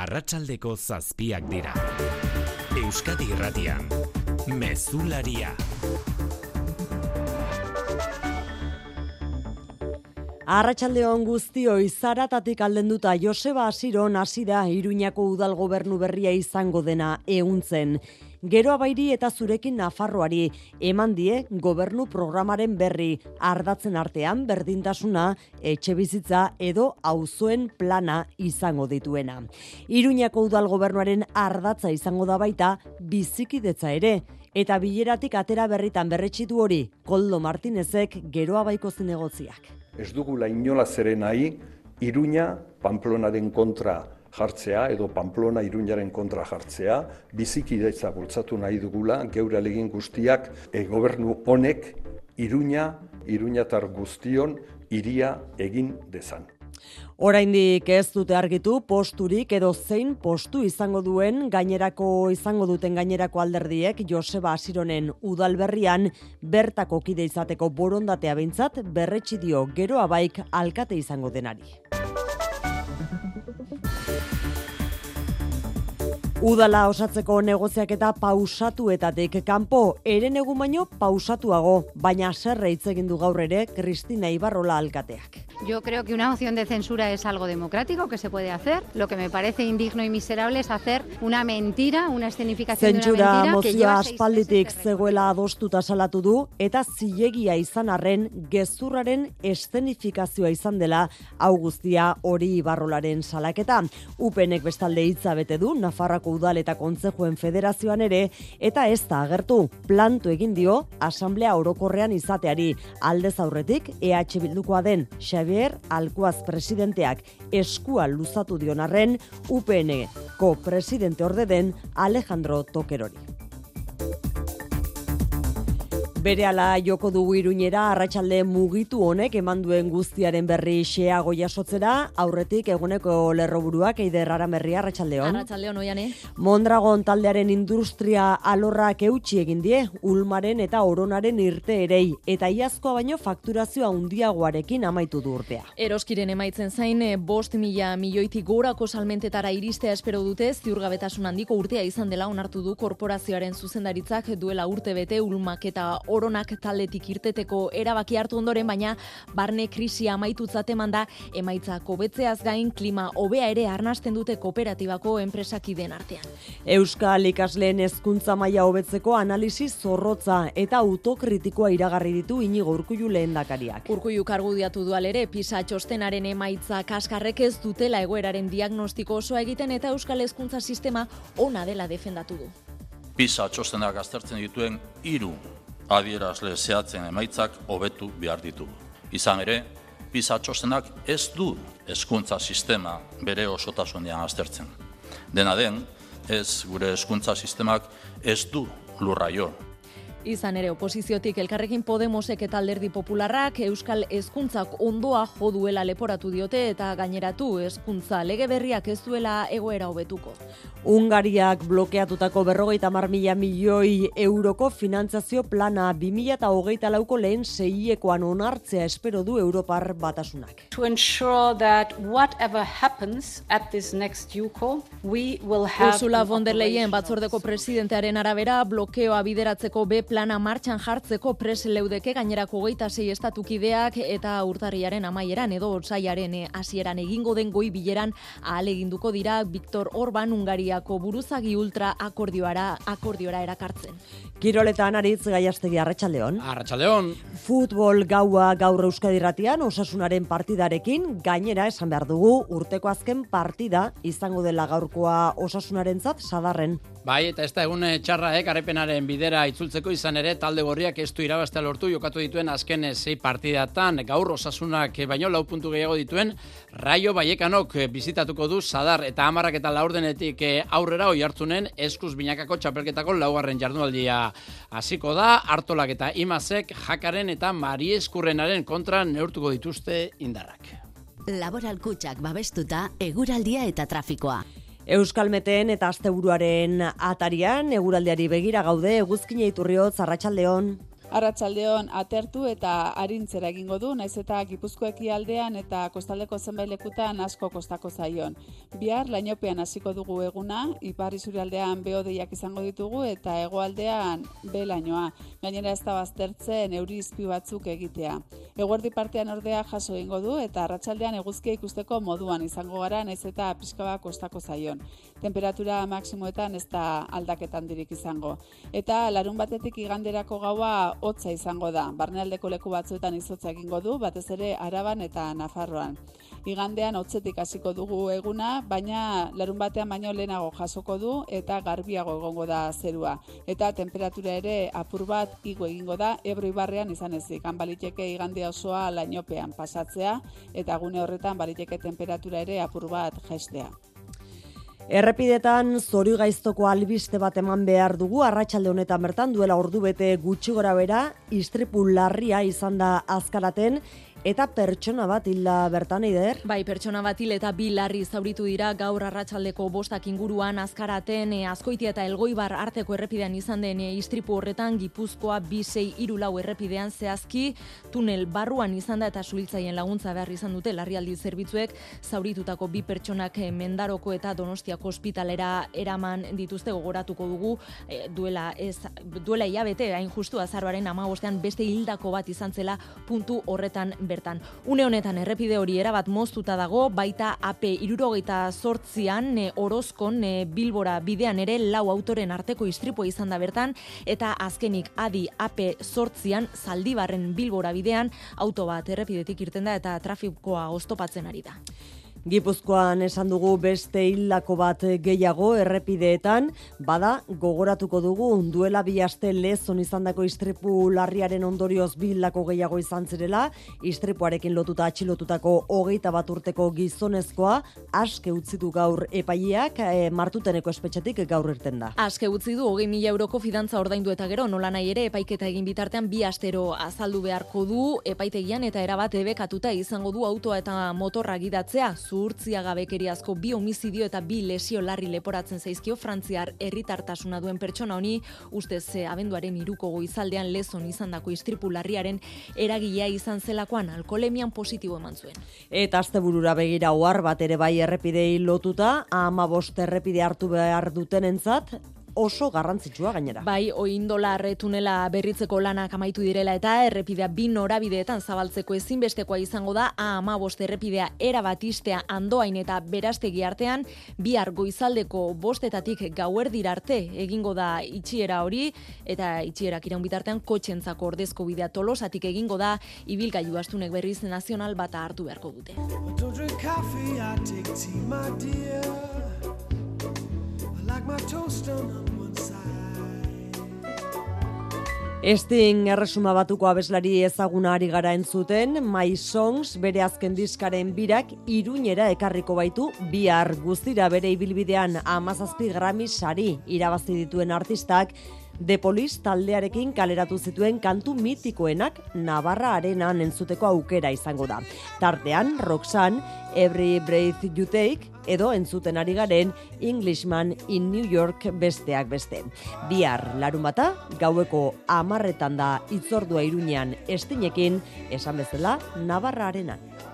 arratsaldeko zazpiak dira. Euskadi irratian, mezularia. Arratxaldeon guztioi zaratatik aldenduta Joseba Asiron hasi da Iruñako udal gobernu berria izango dena ehuntzen. Gero abairi eta zurekin Nafarroari. Eman die gobernu programaren berri. Ardatzen artean berdintasuna etxe bizitza edo auzoen plana izango dituena. Iruñako udal gobernuaren ardatza izango da baita bizikidetza ere. Eta bileratik atera berritan berretxitu hori Koldo Martinezek geroa baiko zinegotziak. Ez dugula inola zeren nahi, Iruña Pamplonaren kontra jartzea edo Pamplona Iruñaren kontra jartzea, bizikidetza bultzatu nahi dugula, geure alegin guztiak e, gobernu honek Iruña, Iruñatar guztion iria egin dezan. Oraindik ez dute argitu posturik edo zein postu izango duen gainerako izango duten gainerako alderdiek Joseba Asironen udalberrian bertako kide izateko borondatea beintzat berretsi dio gero abaik alkate izango denari. Udala osatzeko negoziak eta pausatuetatik kanpo eren egun baino pausatuago, baina serre hitz egin du gaur ere Kristina Ibarrola alkateak. Yo creo que una moción de censura es algo democrático que se puede hacer. Lo que me parece indigno y miserable es hacer una mentira, una escenificación de una mentira que lleva aspalditik zegoela adostuta salatu du eta zilegia izan arren gezurraren escenifikazioa izan dela augustia hori ibarrolaren salaketa. Upenek bestalde hitza bete du Nafarrako udal eta kontzejuen federazioan ere eta ez da agertu planto egin dio asamblea orokorrean izateari aldez aurretik EH Bildukoa den Xabi Javier Alkuaz presidenteak eskua luzatu dionarren UPN-ko presidente orde den Alejandro Tokerori. Bere ala joko dugu iruñera, arratsalde mugitu honek eman duen guztiaren berri xeago jasotzera, aurretik eguneko lerroburuak eider aramerria, arratsaldeon. Arratsaldeon oiane. Mondragon taldearen industria alorrak eutxi egin die, ulmaren eta oronaren irte erei, eta iazkoa baino fakturazioa undiagoarekin amaitu du urtea. Eroskiren emaitzen zain, eh, bost mila milioitik gorako salmentetara iristea espero dute, ziurgabetasun handiko urtea izan dela onartu du korporazioaren zuzendaritzak duela urte bete ulmak eta oronak taldetik irteteko erabaki hartu ondoren, baina barne krisia amaitutzat eman da emaitza kobetzeaz gain klima hobea ere arnasten dute kooperatibako enpresakideen artean. Euskal ikasleen hezkuntza maila hobetzeko analisi zorrotza eta autokritikoa iragarri ditu inigo urkullu lehendakariak. Urkullu kargudiatu dual ere pisa txostenaren emaitza kaskarrek ez dutela egoeraren diagnostiko osoa egiten eta Euskal hezkuntza sistema ona dela defendatu du. Pisa txostenak aztertzen dituen hiru adierazle zehatzen emaitzak hobetu behar ditu. Izan ere, PISA txostenak ez du hezkuntza sistema bere osotasunean aztertzen. Dena den, ez gure hezkuntza sistemak ez du lurraio Izan ere oposiziotik elkarrekin Podemosek eta alderdi popularrak Euskal Hezkuntzak ondoa jo duela leporatu diote eta gaineratu hezkuntza lege berriak ez duela egoera hobetuko. Ungariak blokeatutako berrogeita mar mila milioi euroko finantzazio plana 2000 eta hogeita lauko lehen seiekoan onartzea espero du Europar batasunak. To ensure that whatever happens at this next UCO, we will have... Ursula von der Leyen batzordeko presidentearen arabera blokeoa bideratzeko be plana martxan jartzeko pres leudeke gainerako geita sei estatukideak eta urtarriaren amaieran edo otsaiaren eh, hasieran egingo den goi bileran ahaleginduko dira Viktor Orban Ungariako buruzagi ultra akordioara akordiora erakartzen. Kiroletan aritz gaiastegi arratsaldeon. Arratsaldeon. Futbol gaua gaur Euskadi Ratian osasunaren partidarekin gainera esan behar dugu urteko azken partida izango dela gaurkoa osasunarentzat sadarren. Bai, eta ez da egun eh, txarra, eh, karepenaren bidera itzultzeko izan ere, talde gorriak ez du irabaztea lortu, jokatu dituen azken zei partidatan, gaur osasunak baino lau puntu gehiago dituen, Raio Baiekanok bizitatuko du sadar eta amarrak eta laurdenetik eh, aurrera oi hartzunen eskuz binakako txapelketako laugarren jardunaldia hasiko da, hartolak eta imazek jakaren eta marieskurrenaren kontra neurtuko dituzte indarrak. Laboral kutsak babestuta, eguraldia eta trafikoa. Euskalmeten eta asteburuaren atarian eguraldiari begira gaude eguzkina iturriot zarratsaldeon. Arratsaldeon atertu eta arintzera egingo du, naiz eta Gipuzkoeki aldean eta kostaldeko zenbait lekutan asko kostako zaion. Bihar lainopean hasiko dugu eguna, ipar aldean beodeiak izango ditugu eta hegoaldean be lainoa. Gainera ez da baztertzen euri izpi batzuk egitea. Eguerdi partean ordea jaso egingo du eta arratsaldean eguzkia ikusteko moduan izango gara, naiz eta pizkaba kostako zaion. Temperatura maksimoetan ez da aldaketan dirik izango. Eta larun batetik iganderako gaua hotza izango da. Barnealdeko leku batzuetan izotza egingo du, batez ere Araban eta Nafarroan. Igandean hotzetik hasiko dugu eguna, baina larun batean baino lehenago jasoko du eta garbiago egongo da zerua. Eta temperatura ere apur bat igo egingo da, ebro ibarrean izan ezik. Han baliteke igandea osoa lainopean pasatzea eta gune horretan baliteke temperatura ere apur bat jestea. Errepidetan zori gaiztoko albiste bat eman behar dugu arratsalde honetan bertan duela ordu bete gutxi gora bera istripu larria izan da azkaraten Eta pertsona bat hilda bertan eider? Bai, pertsona bat hil eta bi larri zauritu dira gaur arratsaldeko bostak inguruan azkaraten e, azkoitia eta elgoibar arteko errepidean izan den e, istripu horretan Gipuzkoa bisei irulau errepidean zehazki tunel barruan izan da eta suhiltzaien laguntza behar izan dute larrialdi zerbitzuek zauritutako bi pertsonak e, mendaroko eta donostiako ospitalera eraman dituzte gogoratuko dugu e, duela ez duela ilabete hain justu azarbaren amabostean beste hildako bat izan zela puntu horretan bertan. Une honetan errepide hori erabat moztuta dago, baita AP irurogeita sortzian e, orozkon e, bilbora bidean ere lau autoren arteko istripoa izan da bertan, eta azkenik adi AP sortzian zaldibarren bilbora bidean auto bat errepidetik irten da eta trafikoa oztopatzen ari da. Gipuzkoan esan dugu beste hildako bat gehiago errepideetan, bada gogoratuko dugu duela bi aste lezon izandako istripu larriaren ondorioz bi hildako gehiago izan zirela, istripuarekin lotuta atxilotutako hogeita bat urteko gizonezkoa, aske utzi du gaur epaileak e, martuteneko espetxetik gaur irten da. Aske utzi du hogei mila euroko fidantza ordaindu eta gero nola nahi ere epaiketa egin bitartean bi astero azaldu beharko du epaitegian eta erabat ebekatuta izango du autoa eta motorra gidatzea zuhurtzia gabekeriazko bi homizidio eta bi lesio larri leporatzen zaizkio frantziar herritartasuna duen pertsona honi ustez abenduaren iruko goizaldean lezon izandako istripu larriaren eragilea izan zelakoan alkolemian positibo eman zuen. Eta asteburura begira ohar bat ere bai errepidei lotuta, ama bost errepide hartu behar dutenentzat, oso garrantzitsua gainera. Bai, oindolar tunela berritzeko lanak amaitu direla eta errepidea bi norabideetan zabaltzeko ezinbestekoa izango da A15 errepidea era batistea andoain eta berastegi artean bihar goizaldeko bostetatik gauerdir arte egingo da itxiera hori eta itxierak iraun bitartean kotxentzako ordezko bidea tolosatik egingo da ibilgailu astunek berriz nazional bata hartu beharko dute. Esting erresuma batuko abeslari ezaguna ari gara entzuten, My Songs bere azken diskaren birak iruñera ekarriko baitu bihar guztira bere ibilbidean amazazpi grami sari irabazi dituen artistak The Police taldearekin kaleratu zituen kantu mitikoenak Navarra Arenan entzuteko aukera izango da. Tartean, Roxanne, Every Breath You Take, edo entzuten ari garen Englishman in New York besteak beste. Bihar, larun bata, gaueko amarretan da itzordua irunean estinekin, esan bezala, Navarra Arenan.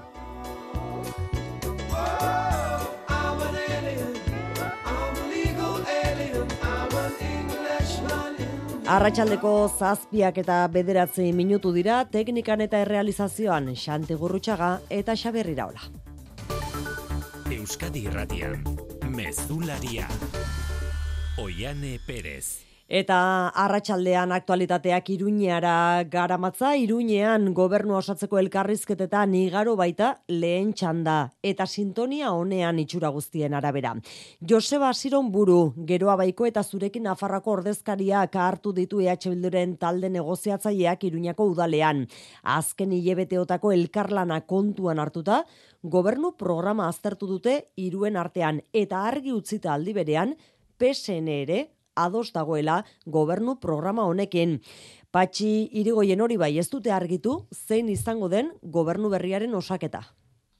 Arratxaldeko zazpiak eta bederatzi minutu dira teknikan eta errealizazioan Xante Gurrutxaga eta Xaberri Raola. Euskadi Irratian, Mezularia, Oiane Perez. Eta arratsaldean aktualitateak Iruñeara garamatza, Iruñean gobernu osatzeko elkarrizketetan igaro baita lehen txanda eta sintonia honean itxura guztien arabera. Joseba Siron buru, geroa baiko eta zurekin Nafarrako ordezkariak hartu ditu EH Bilduren talde negoziatzaileak Iruñako udalean. Azken hilebeteotako elkarlana kontuan hartuta, gobernu programa aztertu dute iruen artean eta argi utzita aldi berean, PSN ere ados dagoela gobernu programa honekin. Patxi irigoien hori bai ez dute argitu zein izango den gobernu berriaren osaketa.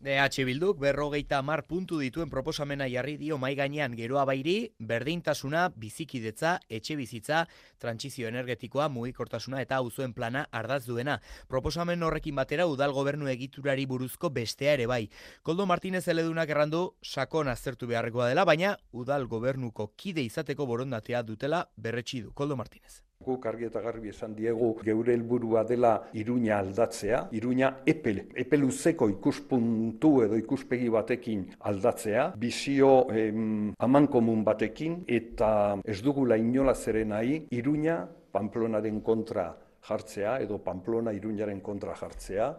DH Bilduk berrogeita mar puntu dituen proposamena jarri dio mai gainean geroa bairi, berdintasuna, bizikidetza, etxe bizitza, trantsizio energetikoa, mugikortasuna eta auzuen plana ardaz duena. Proposamen horrekin batera udal gobernu egiturari buruzko bestea ere bai. Koldo Martinez eledunak errandu sakon aztertu beharrekoa dela, baina udal gobernuko kide izateko borondatea dutela berretsi du. Koldo Martinez. Guk argi eta garbi esan diegu geure helburua dela Iruña aldatzea, Iruña epel, epeluzeko ikuspuntu edo ikuspegi batekin aldatzea, bizio em, amankomun batekin eta ez dugula inola zeren nahi Iruña Pamplonaren kontra jartzea edo Pamplona Iruñaren kontra jartzea.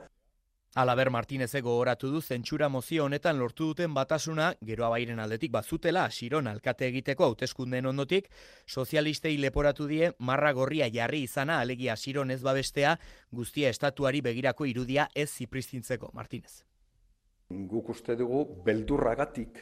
Alaber Martinezek gogoratu du zentsura mozio honetan lortu duten batasuna geroa bairen aldetik bazutela Siron alkate egiteko hauteskundeen ondotik sozialistei leporatu die marra gorria jarri izana alegia Siron ez babestea guztia estatuari begirako irudia ez zipristintzeko Martinez. Guk uste dugu beldurragatik,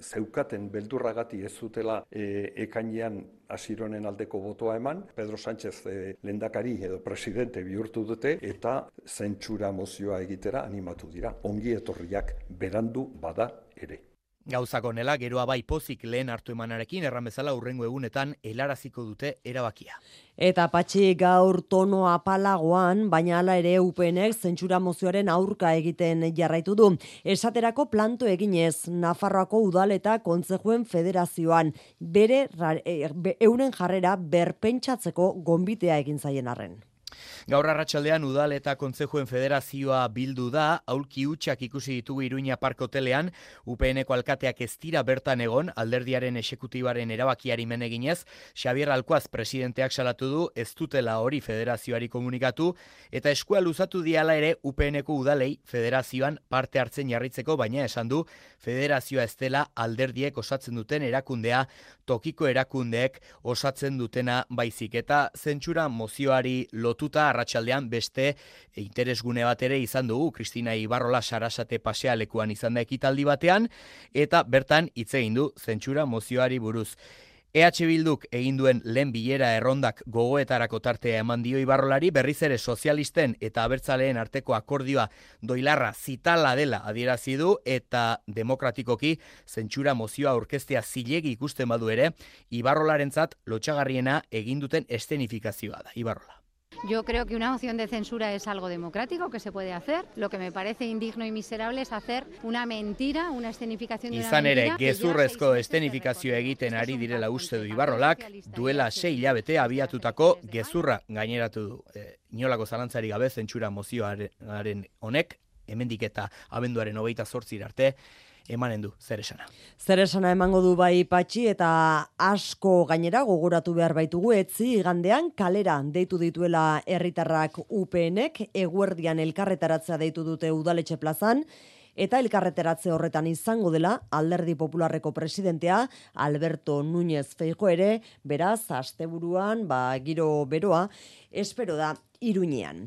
zeukaten beldurragatik ez zutela e, ekainean asironen aldeko botoa eman, Pedro Sánchez e, lendakari edo presidente bihurtu dute eta zentsura mozioa egitera animatu dira. Ongi etorriak berandu bada ere. Gauzako nela, geroa bai pozik lehen hartu emanarekin, erran bezala urrengo egunetan helaraziko dute erabakia. Eta patxi gaur tono apalagoan, baina hala ere UPNek zentsura mozioaren aurka egiten jarraitu du. Esaterako planto eginez, Nafarroako udal eta kontzejuen federazioan, bere e, euren jarrera berpentsatzeko gombitea egin zaien arren. Gaur arratsaldean udal eta kontzejuen federazioa bildu da, aulki utxak ikusi ditugu Iruña Park Hotelean, UPNeko alkateak ez dira bertan egon, alderdiaren esekutibaren erabakiari meneginez, Xavier Alkoaz presidenteak salatu du, ez dutela hori federazioari komunikatu, eta eskua luzatu diala ere UPNeko udalei federazioan parte hartzen jarritzeko, baina esan du, federazioa ez dela alderdiek osatzen duten erakundea, tokiko erakundeek osatzen dutena baizik, eta zentsura mozioari lotu lotuta arratsaldean beste interesgune bat ere izan dugu Kristina Ibarrola Sarasate pasealekuan izan da ekitaldi batean eta bertan hitz egin du zentsura mozioari buruz. EH Bilduk egin duen lehen bilera errondak gogoetarako tartea eman dio Ibarrolari berriz ere sozialisten eta abertzaleen arteko akordioa doilarra zitala dela adierazi du eta demokratikoki zentsura mozioa aurkeztea zilegi ikusten badu ere Ibarrolarentzat lotxagarriena egin duten estenifikazioa da Ibarrola. Yo creo que una moción de censura es algo democrático que se puede hacer. Lo que me parece indigno y miserable es hacer una mentira, una escenificación de Izan ere, gezurrezko estenifikazio egiten ari direla uste du Ibarrolak, duela sei hilabete abiatutako gezurra gaineratu du. E, inolako zalantzari gabe zentsura mozioaren honek, hemendik eta abenduaren hogeita zortzir arte, emanen du zer esana. Zer esana emango du bai patxi eta asko gainera gogoratu behar baitugu etzi igandean kalera deitu dituela herritarrak UPNek eguerdian elkarretaratzea deitu dute udaletxe plazan eta elkarreteratze horretan izango dela alderdi popularreko presidentea Alberto Núñez Feijo ere, beraz, asteburuan, ba, giro beroa, espero da Iruñean.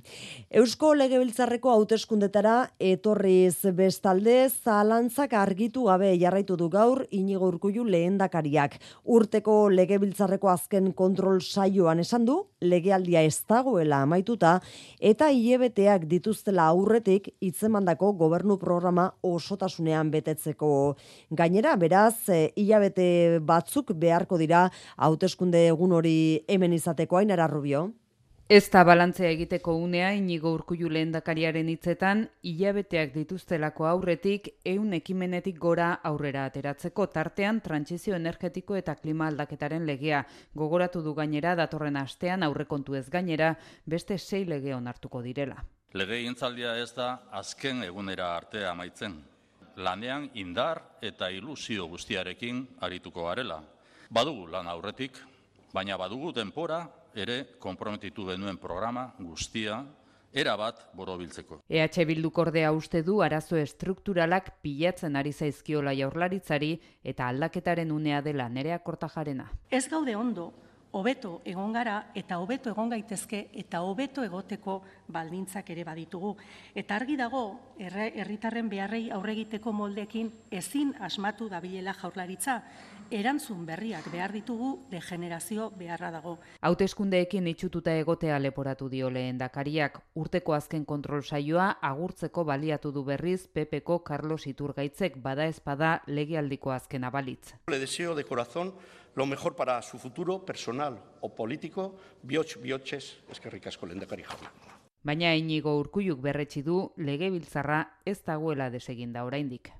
Eusko Legebiltzarreko hauteskundetara etorriz bestalde zalantzak argitu gabe jarraitu du gaur Inigo Urkullu lehendakariak. Urteko Legebiltzarreko azken kontrol saioan esan du legealdia ez dagoela amaituta eta hilebeteak dituztela aurretik hitzemandako gobernu programa osotasunean betetzeko. Gainera, beraz, hilabete batzuk beharko dira hauteskunde egun hori hemen izateko ainara rubio. Ez da balantzea egiteko unea inigo urkullu lehendakariaren hitzetan hilabeteak dituztelako aurretik ehun ekimenetik gora aurrera ateratzeko tartean trantsizio energetiko eta klima aldaketaren legea gogoratu du gainera datorren astean aurrekontu ez gainera beste sei lege onartuko direla. Lege intzaldia ez da azken egunera arte amaitzen. Lanean indar eta ilusio guztiarekin arituko garela. Badugu lan aurretik, baina badugu denpora ere konprometitu benuen programa guztia era bat borobiltzeko. EH Bildu kordea uste du arazo estrukturalak pilatzen ari zaizkiola jaurlaritzari eta aldaketaren unea dela nerea kortajarena. Ez gaude ondo, hobeto egon gara eta hobeto egon gaitezke eta hobeto egoteko baldintzak ere baditugu. Eta argi dago, herritarren beharrei aurre egiteko moldekin ezin asmatu dabilela jaurlaritza, erantzun berriak behar ditugu degenerazio beharra dago. Hauteskundeekin itxututa egotea leporatu dio lehendakariak urteko azken kontrol saioa agurtzeko baliatu du berriz PPko Carlos Iturgaitzek bada espada legialdiko azken abalitz. Le deseo de corazón lo mejor para su futuro personal o político, bihotx bihotxez eskerrik asko lehendakari jauna. Baina inigo urkuiuk berretsi du legebiltzarra ez dagoela deseginda oraindik.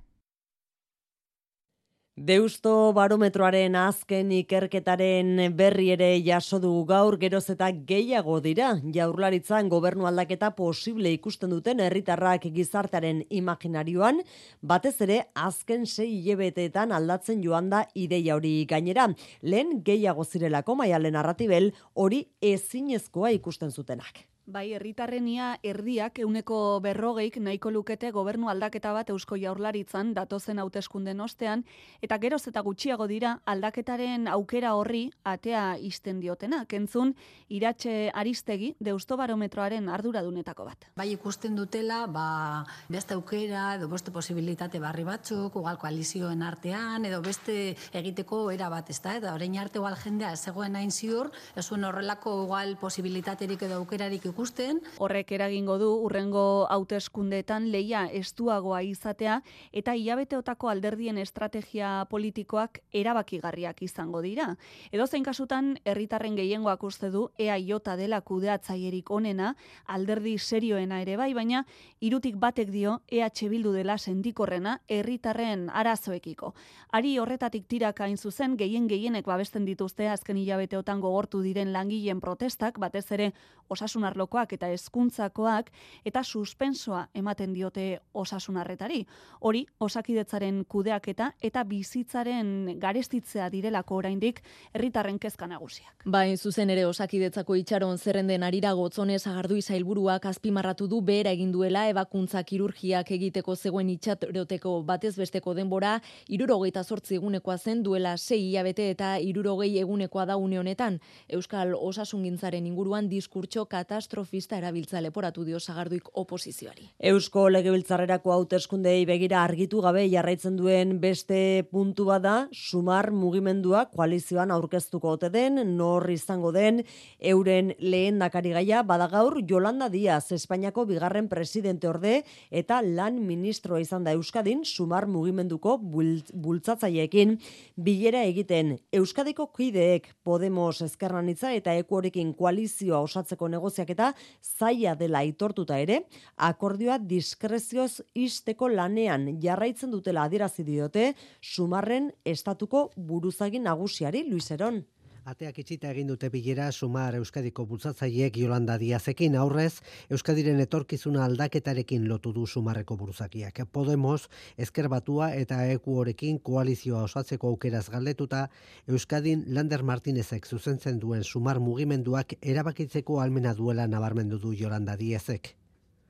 Deusto barometroaren azken ikerketaren berri ere jaso dugu gaur geroz eta gehiago dira. Jaurlaritzan gobernu aldaketa posible ikusten duten herritarrak gizartearen imaginarioan, batez ere azken sei hilebeteetan aldatzen joan da ideia hori gainera. Lehen gehiago zirelako maialen narratibel hori ezinezkoa ikusten zutenak. Bai, herritarrenia erdiak euneko berrogeik nahiko lukete gobernu aldaketa bat eusko jaurlaritzan datozen hauteskunden ostean, eta geroz eta gutxiago dira aldaketaren aukera horri atea isten diotena. Kentzun, iratxe aristegi deusto barometroaren arduradunetako bat. Bai, ikusten dutela, ba, beste aukera, edo beste posibilitate barri batzuk, ugal koalizioen artean, edo beste egiteko era bat, ez da? Eta orain arte ugal jendea, zegoen hain ziur, ez horrelako ugal posibilitaterik edo aukerarik ikusten, ikusten. Horrek eragingo du urrengo hauteskundeetan leia estuagoa izatea eta hilabeteotako alderdien estrategia politikoak erabakigarriak izango dira. Edo zein kasutan herritarren gehiengoak uste du EAJ dela kudeatzaierik onena, alderdi serioena ere bai, baina irutik batek dio EH Bildu dela sendikorrena herritarren arazoekiko. Ari horretatik tiraka hain zuzen gehien gehienek babesten dituzte azken hilabeteotan gogortu diren langileen protestak, batez ere osasun arlokoak eta hezkuntzakoak eta suspensoa ematen diote osasunarretari. Hori osakidetzaren kudeaketa eta bizitzaren garestitzea direlako oraindik herritarren kezka nagusiak. Bai, zuzen ere osakidetzako itxaron zerrenden arira gotzone sagardui zailburuak azpimarratu du behera egin duela ebakuntza kirurgiak egiteko zegoen itxatroteko batez besteko denbora irurogeita sortzi egunekoa zen duela sei hilabete eta irurogei egunekoa da une honetan. Euskal osasungintzaren inguruan diskurtso katastrofista erabiltza leporatu dio sagarduik oposizioari. Eusko legebiltzarrerako hauteskundei begira argitu gabe jarraitzen duen beste puntu bada, sumar mugimendua koalizioan aurkeztuko ote den, nor izango den, euren lehen dakari gaia, badagaur Jolanda Diaz, Espainiako bigarren presidente orde, eta lan ministroa izan da Euskadin, sumar mugimenduko bultzatzaiekin, bilera egiten Euskadiko kideek Podemos Ezkerranitza eta Ekuorekin koalizioa osatzeko negoziak eta zaila dela aitortuta ere, akordioa diskrezioz isteko lanean jarraitzen dutela adierazi diote Sumarren estatuko buruzagin nagusiari Luiseron. Ateak itxita egin dute bilera sumar Euskadiko bultzatzaileek Jolanda Diazekin aurrez, Euskadiren etorkizuna aldaketarekin lotu du sumarreko buruzakiak. Podemos, ezker batua eta eku horekin koalizioa osatzeko aukeraz galdetuta, Euskadin Lander Martinezek zuzentzen duen sumar mugimenduak erabakitzeko almena duela nabarmendu du Jolanda Diazek.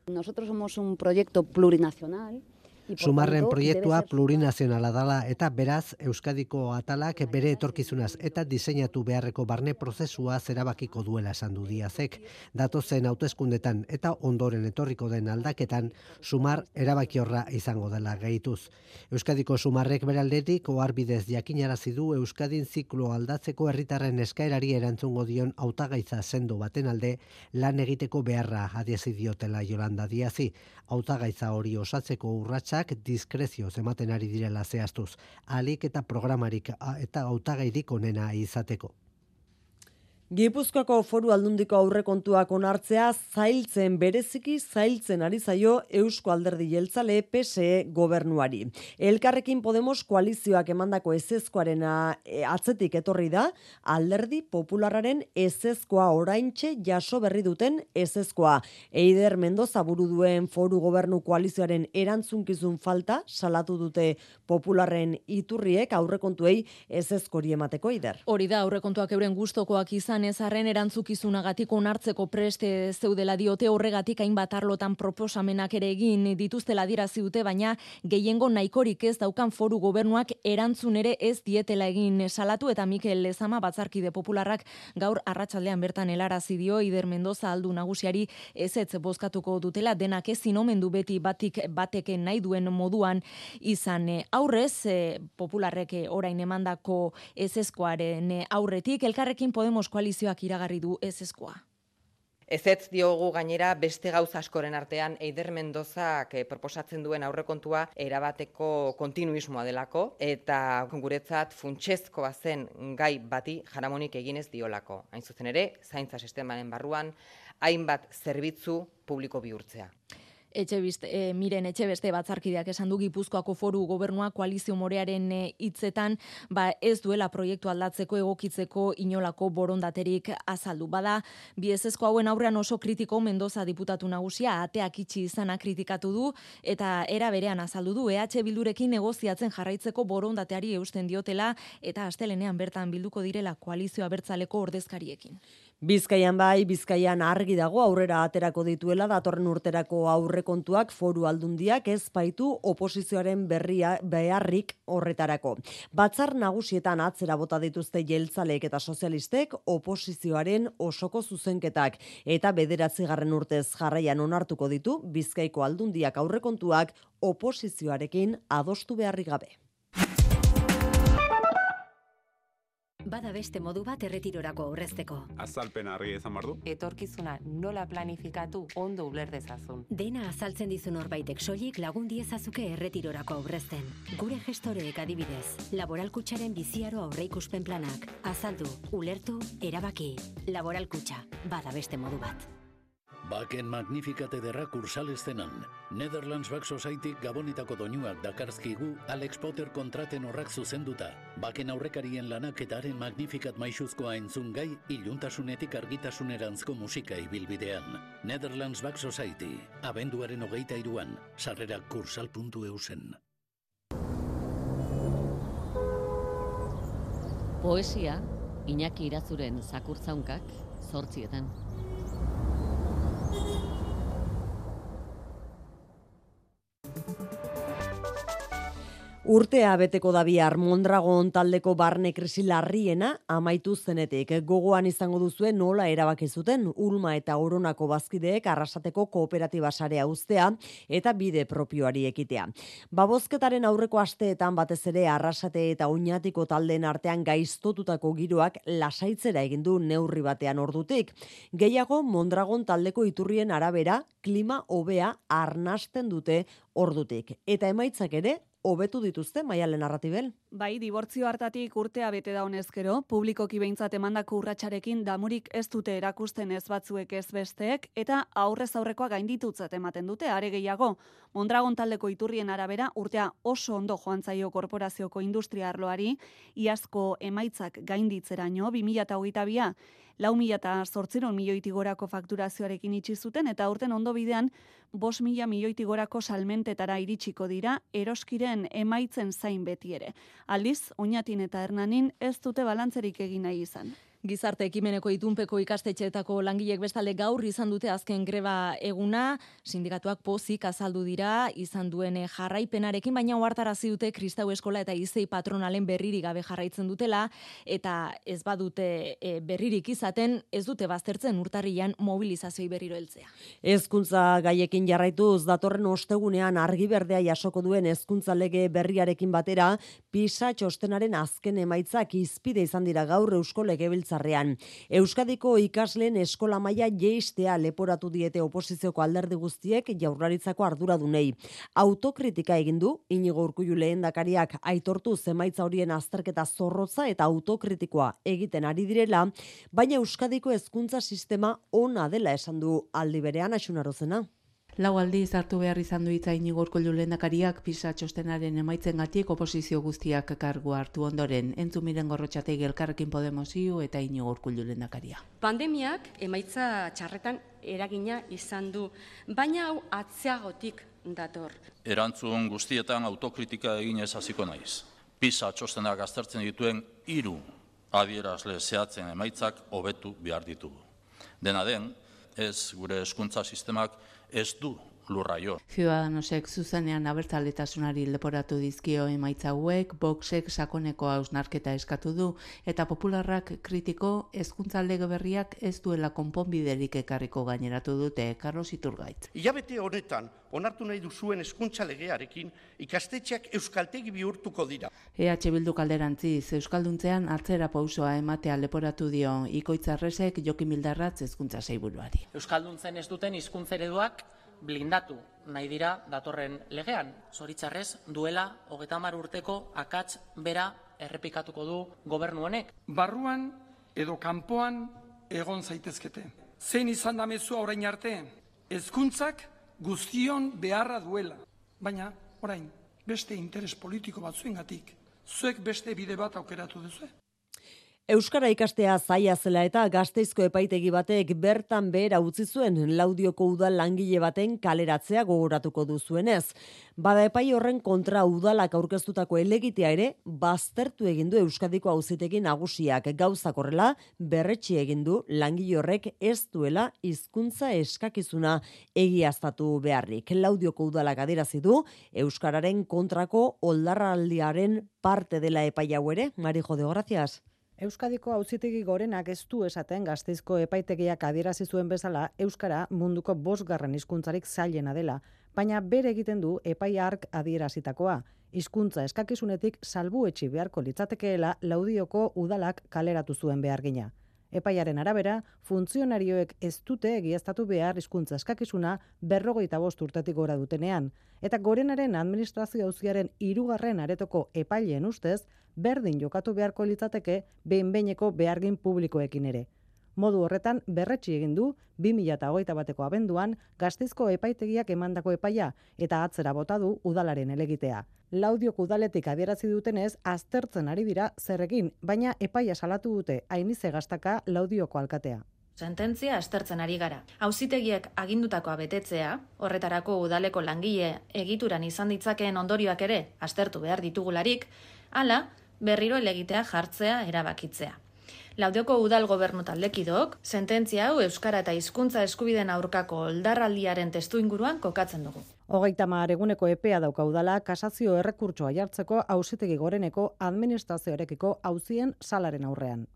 Nosotros somos un proyecto plurinacional, Sumarren proiektua plurinazionala dala eta beraz Euskadiko atalak bere etorkizunaz eta diseinatu beharreko barne prozesua zerabakiko duela esan du diazek. Datozen hauteskundetan eta ondoren etorriko den aldaketan Sumar erabakiorra izango dela gehituz. Euskadiko Sumarrek beraldetik oharbidez jakinarazi du Euskadin ziklo aldatzeko herritarren eskaerari erantzungo dion hautagaitza sendo baten alde lan egiteko beharra adiezi diotela Jolanda Diazi. Hautagaitza hori osatzeko urratsa hautagaiak diskrezioz ematen ari direla zehaztuz, alik eta programarik eta hautagairik onena izateko. Gipuzkoako foru aldundiko aurrekontuak onartzea zailtzen bereziki zailtzen ari zaio Eusko Alderdi Jeltzale PSE gobernuari. Elkarrekin Podemos koalizioak emandako ezezkoaren e, atzetik etorri da, Alderdi Popularraren ezezkoa oraintxe jaso berri duten ezezkoa. Eider Mendoza buru duen foru gobernu koalizioaren erantzunkizun falta salatu dute Popularren iturriek aurrekontuei ezezkori emateko eider. Hori da aurrekontuak euren gustokoak izan izan ezarren erantzukizunagatik onartzeko preste zeudela diote horregatik hainbat arlotan proposamenak ere egin dituztela dirazi dute baina gehiengo nahikorik ez daukan foru gobernuak erantzun ere ez dietela egin salatu. Eta Mikel Lezama batzarkide popularrak gaur arratsaldean bertan helarazi dio Ider Mendoza aldu nagusiari ez ez bozkatuko dutela denak ez zinomendu beti batik bateken nahi duen moduan izan. Aurrez e, popularrek orain emandako ezeskoaren aurretik elkarrekin Podemos koalizioak iragarri du ezeskoa. Ez ez diogu gainera beste gauza askoren artean Eider Mendozak eh, proposatzen duen aurrekontua erabateko kontinuismoa delako eta guretzat funtsezkoa zen gai bati jaramonik eginez diolako. Hain zuzen ere, zaintza sistemaren barruan hainbat zerbitzu publiko bihurtzea etxe biste, e, miren etxe beste batzarkideak esan du Gipuzkoako foru gobernua koalizio morearen eh, hitzetan ba ez duela proiektu aldatzeko egokitzeko inolako borondaterik azaldu. Bada, biezezko hauen aurrean oso kritiko Mendoza diputatu nagusia ateak itxi izana kritikatu du eta era berean azaldu du EH Bildurekin negoziatzen jarraitzeko borondateari eusten diotela eta astelenean bertan bilduko direla koalizioa bertzaleko ordezkariekin. Bizkaian bai, Bizkaian argi dago aurrera aterako dituela datorren urterako aurrekontuak foru aldundiak ez baitu oposizioaren berria beharrik horretarako. Batzar nagusietan atzera bota dituzte jeltzaleek eta sozialistek oposizioaren osoko zuzenketak eta bederatzigarren urtez jarraian onartuko ditu Bizkaiko aldundiak aurrekontuak oposizioarekin adostu beharrik gabe. Bada beste modu bat erretirorako aurrezteko. Azalpen harri ezan bardu. Etorkizuna nola planifikatu ondo uler dezazun. Dena azaltzen dizun horbaitek soilik lagun diezazuke erretirorako aurrezten. Gure gestoreek adibidez, laboralkutsaren biziaro aurreikuspen planak. Azaldu, ulertu, erabaki. Laboralkutsa, bada beste modu bat. Baken magnifikate derra kursal estenan. Netherlands Back Society gabonitako doinuak dakarzkigu Alex Potter kontraten horrak zuzenduta. Baken aurrekarien lanak eta haren magnifikat maixuzkoa entzun gai, iluntasunetik argitasunerantzko musika ibilbidean. Netherlands Back Society, abenduaren hogeita iruan, sarrera kursal.eusen. Poesia, Iñaki Irazuren zakurtzaunkak, zortzietan. Urtea beteko da bihar Mondragon taldeko barne krisi larriena amaitu zenetik. Gogoan izango duzue nola erabaki zuten Ulma eta Oronako bazkideek arrasateko kooperatiba sarea uztea eta bide propioari ekitea. Babozketaren aurreko asteetan batez ere arrasate eta oinatiko taldeen artean gaiztotutako giroak lasaitzera egin du neurri batean ordutik. Gehiago Mondragon taldeko iturrien arabera klima hobea arnasten dute ordutik. Eta emaitzak ere hobetu dituzte maialen narratibel. Bai, dibortzio hartatik urtea bete da honezkero, publikoki behintzat emandako urratsarekin damurik ez dute erakusten ez batzuek ez besteek, eta aurrez aurrekoa gainditutzat ematen dute, are gehiago. Mondragon taldeko iturrien arabera, urtea oso ondo joan zaio korporazioko industria arloari, iazko emaitzak gainditzeraino, 2008a, lau mila eta sortzeron milioiti gorako fakturazioarekin itxi zuten, eta urten ondo bidean, bos mila milioiti gorako salmentetara iritsiko dira, eroskiren emaitzen zain beti ere. Aldiz, oinatin eta hernanin ez dute balantzerik egin nahi izan. Gizarte ekimeneko itunpeko ikastetxeetako langilek bestale gaur izan dute azken greba eguna, sindikatuak pozik azaldu dira, izan duen jarraipenarekin, baina oartarazi dute Kristau Eskola eta Izei Patronalen berririk gabe jarraitzen dutela, eta ez badute e, berririk izaten, ez dute baztertzen urtarrian mobilizazioi berriro heltzea. Ezkuntza gaiekin jarraituz, datorren ostegunean argi berdea jasoko duen ezkuntza lege berriarekin batera, pisa txostenaren azken emaitzak izpide izan dira gaur Eusko Legebiltza legebiltzarrean. Euskadiko ikasleen eskola maila jeistea leporatu diete oposizioko alderdi guztiek jaurlaritzako arduradunei. Autokritika egin du Inigo Urkullu lehendakariak aitortu zemaitza horien azterketa zorrotza eta autokritikoa egiten ari direla, baina Euskadiko hezkuntza sistema ona dela esan du aldi berean asunarozena. Lau aldiz hartu behar izan du itza inigorko lulendakariak pisa txostenaren emaitzen gatik oposizio guztiak kargu hartu ondoren. Entzumiren gorrotxategi elkarrekin Podemosiu eta inigorko lulendakaria. Pandemiak emaitza txarretan eragina izan du, baina hau atzeagotik dator. Erantzun guztietan autokritika egin ez hasiko naiz. Pisa txostenak aztertzen dituen hiru adierazle zehatzen emaitzak hobetu behar ditugu. Dena den, ez gure hezkuntza sistemak ez du lurraio. Ciudadanosek zuzenean abertzaletasunari leporatu dizkio emaitza hauek, boxek sakoneko hausnarketa eskatu du, eta popularrak kritiko hezkuntza lege berriak ez duela konponbiderik ekarriko gaineratu dute, Carlos Iturgaitz. Ilabete honetan, onartu nahi duzuen hezkuntza legearekin, ikastetxeak euskaltegi bihurtuko dira. EH Bildu kalderantziz, Euskalduntzean atzera pausoa ematea leporatu dio ikoitzarrezek joki mildarratz hezkuntza zeiburuari. Euskalduntzen ez duten hizkuntzereduak blindatu nahi dira datorren legean. Zoritzarrez, duela hogeta urteko akats bera errepikatuko du gobernu honek. Barruan edo kanpoan egon zaitezkete. Zein izan da mezua orain arte? Hezkuntzak guztion beharra duela. Baina, orain, beste interes politiko batzuengatik, zuek beste bide bat aukeratu duzu. Euskara ikastea zaila zela eta gazteizko epaitegi batek bertan behera utzi zuen laudioko udal langile baten kaleratzea gogoratuko duzuenez. Bada epai horren kontra udalak aurkeztutako elegitea ere, baztertu egin du Euskadiko auzitegi nagusiak gauzak horrela berretsi egin du langile horrek ez duela hizkuntza eskakizuna egiaztatu beharrik. Laudioko udalak adierazi du Euskararen kontrako oldarraldiaren parte dela epai hau ere, Mari Jode, gracias. Euskadiko auzitegi gorenak ez du esaten gazteizko epaitegiak adierazi zuen bezala Euskara munduko bosgarren hizkuntzarik zailena dela, baina bere egiten du epai ark adierazitakoa. Hizkuntza eskakizunetik salbuetxi beharko litzatekeela laudioko udalak kaleratu zuen behargina. Epaiaren arabera, funtzionarioek ez dute egiaztatu behar hizkuntza eskakizuna berrogeita bost urtetik gora dutenean. Eta gorenaren administrazio hauziaren irugarren aretoko epaileen ustez, berdin jokatu beharko litzateke behinbeineko behargin publikoekin ere. Modu horretan berretsi egin du 2021 bateko abenduan Gaztizko epaitegiak emandako epaia eta atzera bota du udalaren elegitea. Laudio udaletik adierazi dutenez aztertzen ari dira zerrekin, baina epaia salatu dute Ainize Gastaka Laudioko alkatea. Sententzia aztertzen ari gara. Auzitegiek agindutakoa betetzea, horretarako udaleko langile egituran izan ditzakeen ondorioak ere aztertu behar ditugularik, hala berriro elegitea jartzea erabakitzea. Laudioko udal gobernu taldekidok, sententzia hau Euskara eta hizkuntza eskubiden aurkako oldarraldiaren testu inguruan kokatzen dugu. Hogeita eguneko epea dauka udala kasazio errekurtsoa jartzeko auzitegi goreneko administrazioarekiko auzien salaren aurrean.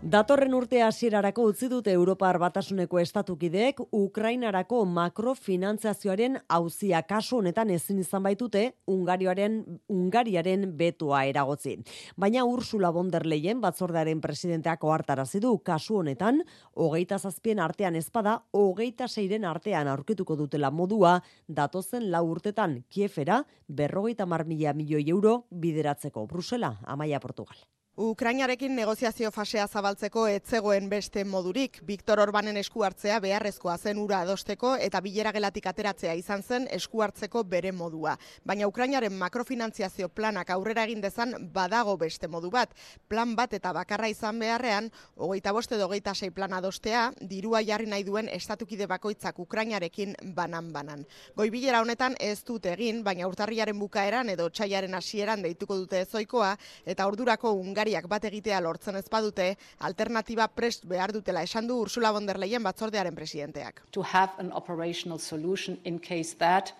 Datorren urte hasierarako utzi dute Europar Batasuneko estatukideek Ukrainarako makrofinantziazioaren auzia kasu honetan ezin izan baitute Ungarioaren Ungariaren betoa eragotzi. Baina Ursula von der Leyen batzordearen presidenteak ohartarazi du kasu honetan hogeita zazpien artean ezpada hogeita seiren artean aurkituko dutela modua datozen lau urtetan Kiefera berrogeita mar mila milioi euro bideratzeko Brusela, Amaia Portugal. Ukrainarekin negoziazio fasea zabaltzeko etzegoen beste modurik, Viktor Orbanen esku hartzea beharrezkoa zen ura adosteko eta bilera gelatik ateratzea izan zen esku hartzeko bere modua. Baina Ukrainaren makrofinantziazio planak aurrera egin dezan badago beste modu bat. Plan bat eta bakarra izan beharrean, hogeita boste dogeita sei plan adostea, dirua jarri nahi duen estatukide bakoitzak Ukrainarekin banan-banan. Goi bilera honetan ez dut egin, baina urtarriaren bukaeran edo txaiaren hasieran deituko dute ezoikoa, eta ordurako Ungari Hungariak bat egitea lortzen ez badute, alternatiba prest behar dutela esan du Ursula von der Leyen batzordearen presidenteak. To have an operational solution in case that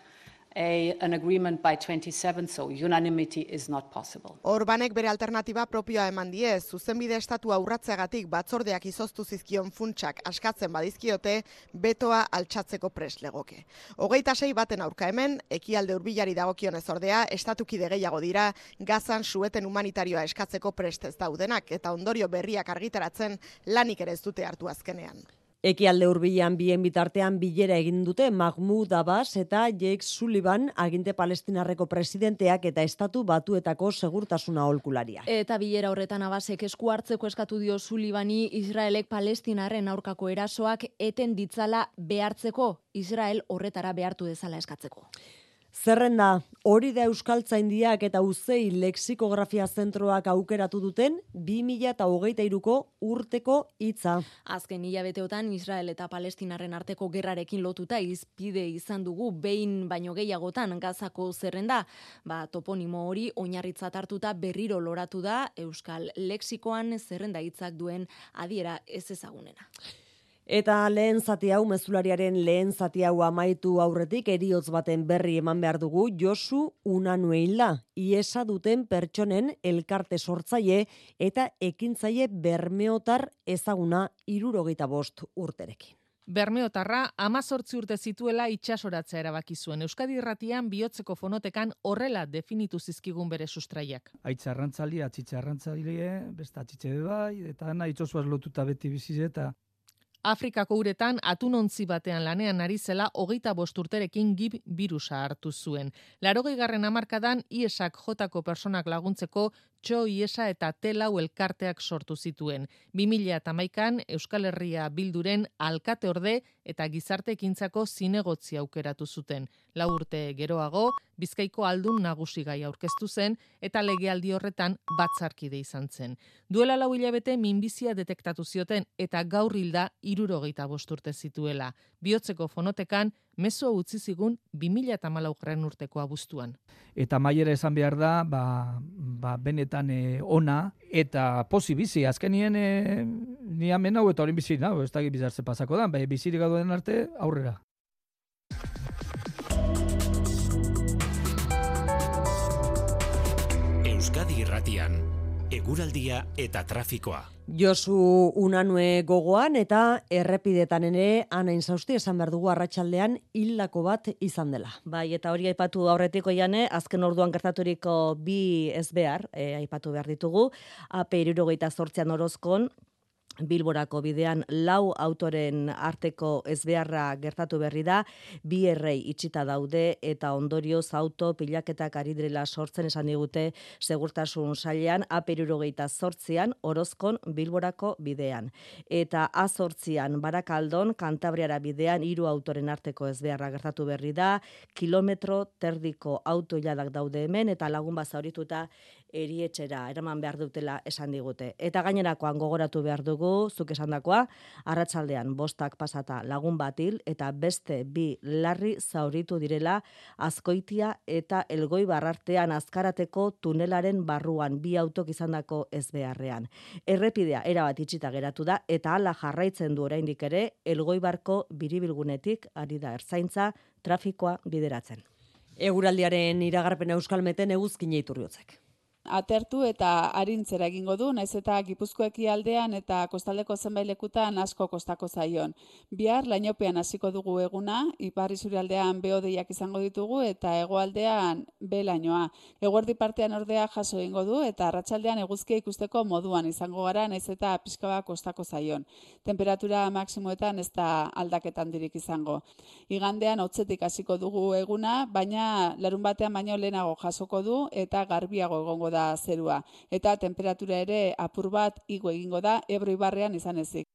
a, an agreement by 27, so unanimity is not possible. Orbanek bere alternatiba propioa eman die, zuzenbide estatu aurratzeagatik batzordeak izoztu zizkion funtsak askatzen badizkiote, betoa altxatzeko preslegoke. Hogeita sei baten aurka hemen, ekialde urbilari dagokion ez ordea, estatukide gehiago dira, gazan sueten humanitarioa eskatzeko prestez daudenak, eta ondorio berriak argitaratzen lanik ere ez dute hartu azkenean. Ekialde hurbilan bien bitartean bilera egin dute Mahmoud Abbas eta Jake Sullivan aginte palestinarreko presidenteak eta estatu batuetako segurtasuna holkularia. Eta bilera horretan Abbasek esku hartzeko eskatu dio Sullivani Israelek palestinarren aurkako erasoak eten ditzala behartzeko Israel horretara behartu dezala eskatzeko. Zerrenda, hori da Euskaltzaindiak eta Uzei Lexikografia Zentroak aukeratu duten 2023ko urteko hitza. Azken hilabeteotan Israel eta Palestinarren arteko gerrarekin lotuta izpide izan dugu behin baino gehiagotan Gazako zerrenda, ba toponimo hori oinarritzat hartuta berriro loratu da Euskal Lexikoan zerrenda hitzak duen adiera ez ezagunena. Eta lehen zati hau, mezulariaren lehen zati hau amaitu aurretik, eriotz baten berri eman behar dugu, Josu Unanueila, iesa duten pertsonen elkarte sortzaile eta ekintzaile bermeotar ezaguna irurogeita bost urterekin. Bermeotarra amazortzi urte zituela itxasoratzea erabaki zuen. Euskadi irratian bihotzeko fonotekan horrela definitu zizkigun bere sustraiak. Aitza arrantzali, atzitza arrantzali, besta atzitze bai, eta nahi itxosuaz lotuta beti biziz eta Afrikako uretan atunontzi batean lanean ari zela hogeita bosturterekin gib virusa hartu zuen. Larogei garren amarkadan IESak jotako personak laguntzeko txo iesa eta telau elkarteak sortu zituen. 2000 eta maikan Euskal Herria bilduren alkate orde eta gizarte ekintzako zinegotzi aukeratu zuten. Lau urte geroago, bizkaiko aldun nagusi gai aurkeztu zen eta legealdi horretan batzarkide izan zen. Duela lau hilabete minbizia detektatu zioten eta gaur hilda irurogeita bosturte zituela. Biotzeko fonotekan, meso utzi zigun 2000 eta urteko abuztuan. Eta maiera esan behar da, ba, ba benetan e, ona, eta posi bizi, azkenien e, ni amen hau eta horren bizi, nau, ez da bizartze pasako da, bai, bizirik den arte, aurrera. Euskadi irratian, eguraldia eta trafikoa. Josu unanue gogoan eta errepidetan ere anain zausti esan behar dugu arratsaldean hildako bat izan dela. Bai, eta hori aipatu aurretiko jane, azken orduan gertaturiko bi ez behar, e, aipatu behar ditugu, AP irurogeita zortzean orozkon, Bilborako bidean lau autoren arteko ezbeharra gertatu berri da, bi errei itxita daude eta ondorioz auto pilaketak ari direla sortzen esan digute segurtasun sailean aperurogeita sortzian orozkon Bilborako bidean. Eta azortzian barakaldon kantabriara bidean hiru autoren arteko ezbeharra gertatu berri da, kilometro terdiko auto jadak daude hemen eta lagun bazaurituta erietxera eraman behar dutela esan digute. Eta gainerakoan gogoratu behar dugu, zuk esandakoa, arratsaldean bostak pasata lagun batil eta beste bi larri zauritu direla azkoitia eta elgoi barrartean azkarateko tunelaren barruan bi autok izandako ez beharrean. Errepidea erabat itxita geratu da eta hala jarraitzen du oraindik ere elgoi barko biribilgunetik ari da erzaintza trafikoa bideratzen. Eguraldiaren iragarpen euskalmeten eguzkin iturriotzek atertu eta arintzera egingo du, naiz eta Gipuzkoeki aldean eta kostaldeko zenbait lekutan asko kostako zaion. Bihar lainopean hasiko dugu eguna, ipar aldean beodeiak izango ditugu eta hegoaldean be lainoa. Eguerdi partean ordea jaso egingo du eta arratsaldean eguzkia ikusteko moduan izango gara, naiz eta pixkaba kostako zaion. Temperatura maksimoetan ez da aldaketan dirik izango. Igandean hotzetik hasiko dugu eguna, baina larun batean baino lehenago jasoko du eta garbiago egongo da zerua eta temperatura ere apur bat igo egingo da Ebro ibarrean izan ezik.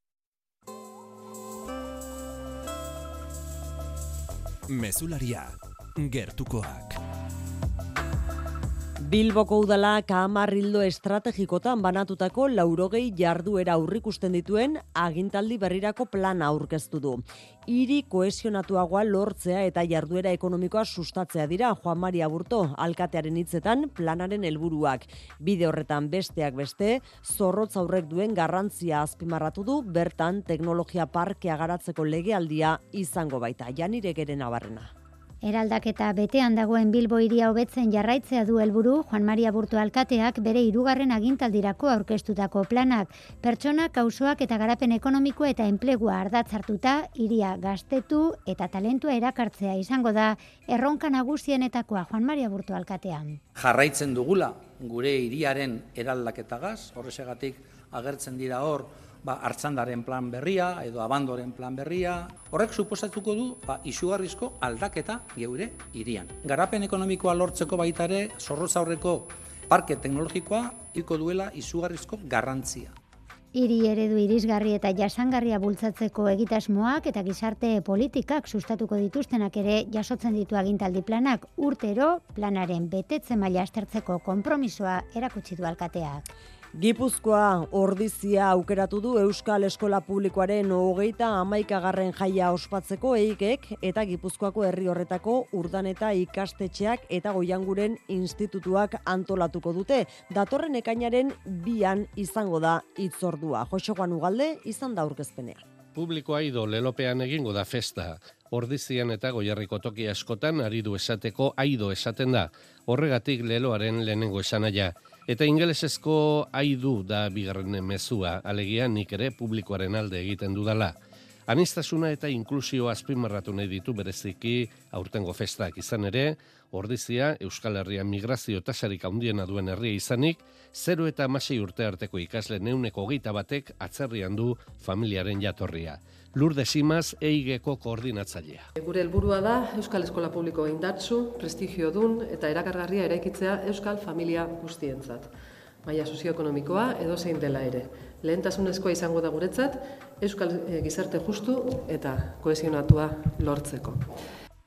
Mesularia gertukoak. Bilboko udala kamarrildo estrategikotan banatutako laurogei jarduera aurrikusten dituen agintaldi berrirako plana aurkeztu du. Hiri kohesionatuagoa lortzea eta jarduera ekonomikoa sustatzea dira Juan Maria Burto alkatearen hitzetan planaren helburuak. Bide horretan besteak beste, zorrotz aurrek duen garrantzia azpimarratu du bertan teknologia parkea garatzeko legealdia izango baita. Janire geren abarrena. Eraldaketa betean dagoen Bilbo iria hobetzen jarraitzea du helburu Juan Maria Burto alkateak bere hirugarren agintaldirako aurkeztutako planak, pertsona, kausoak eta garapen ekonomiko eta enplegua ardatzartuta iria gaztetu eta talentua erakartzea izango da erronka nagusienetakoa Juan Maria Burto alkatean. Jarraitzen dugula gure hiriaren eraldaketagaz, horresegatik agertzen dira hor ba, hartzandaren plan berria edo abandoren plan berria. Horrek suposatuko du ba, isugarrizko aldaketa geure irian. Garapen ekonomikoa lortzeko baita ere, zorroz parke teknologikoa iko duela izugarrizko garrantzia. Hiri eredu irisgarri eta jasangarria bultzatzeko egitasmoak eta gizarte politikak sustatuko dituztenak ere jasotzen ditu agintaldi planak urtero planaren betetze maila astertzeko konpromisoa erakutsi du alkateak. Gipuzkoa ordizia aukeratu du Euskal Eskola Publikoaren hogeita amaikagarren jaia ospatzeko eikek eta Gipuzkoako herri horretako urdan eta ikastetxeak eta goianguren institutuak antolatuko dute. Datorren ekainaren bian izango da itzordua. Jose Juan Ugalde izan da aurkezpenea. Publikoa ido lelopean egingo da festa. Ordizian eta goiarriko toki askotan ari du esateko aido esaten da. Horregatik leloaren lehenengo esanaia. Eta ingelesezko aidu da bigarren mezua, alegia nik ere publikoaren alde egiten dudala. Anistasuna eta inklusio azpimarratu nahi ditu bereziki aurtengo festak izan ere, ordizia Euskal Herrian migrazio tasarik handiena duen herria izanik, 0 eta amasei urte arteko ikasle neuneko geita batek atzerrian du familiaren jatorria. Lurde Simaz EIGeko koordinatzailea. Gure helburua da Euskal Eskola Publiko indartsu, prestigio dun eta erakargarria eraikitzea Euskal familia guztientzat. Maia sozioekonomikoa edo zein dela ere. Lehentasunezkoa izango da guretzat Euskal eh, gizarte justu eta kohesionatua lortzeko.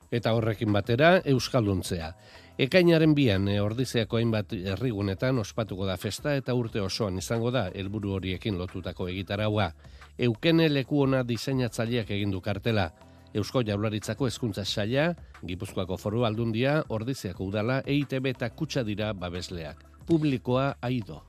Eta horrekin batera Euskalduntzea. Ekainaren bian e, ordizeako hainbat herrigunetan ospatuko da festa eta urte osoan izango da helburu horiekin lotutako egitaraua eukene leku ona diseinatzaileak egin du kartela. Eusko Jaurlaritzako hezkuntza saila, Gipuzkoako Foru Aldundia, Ordiziako udala, EITB eta kutsa dira babesleak. Publikoa aido.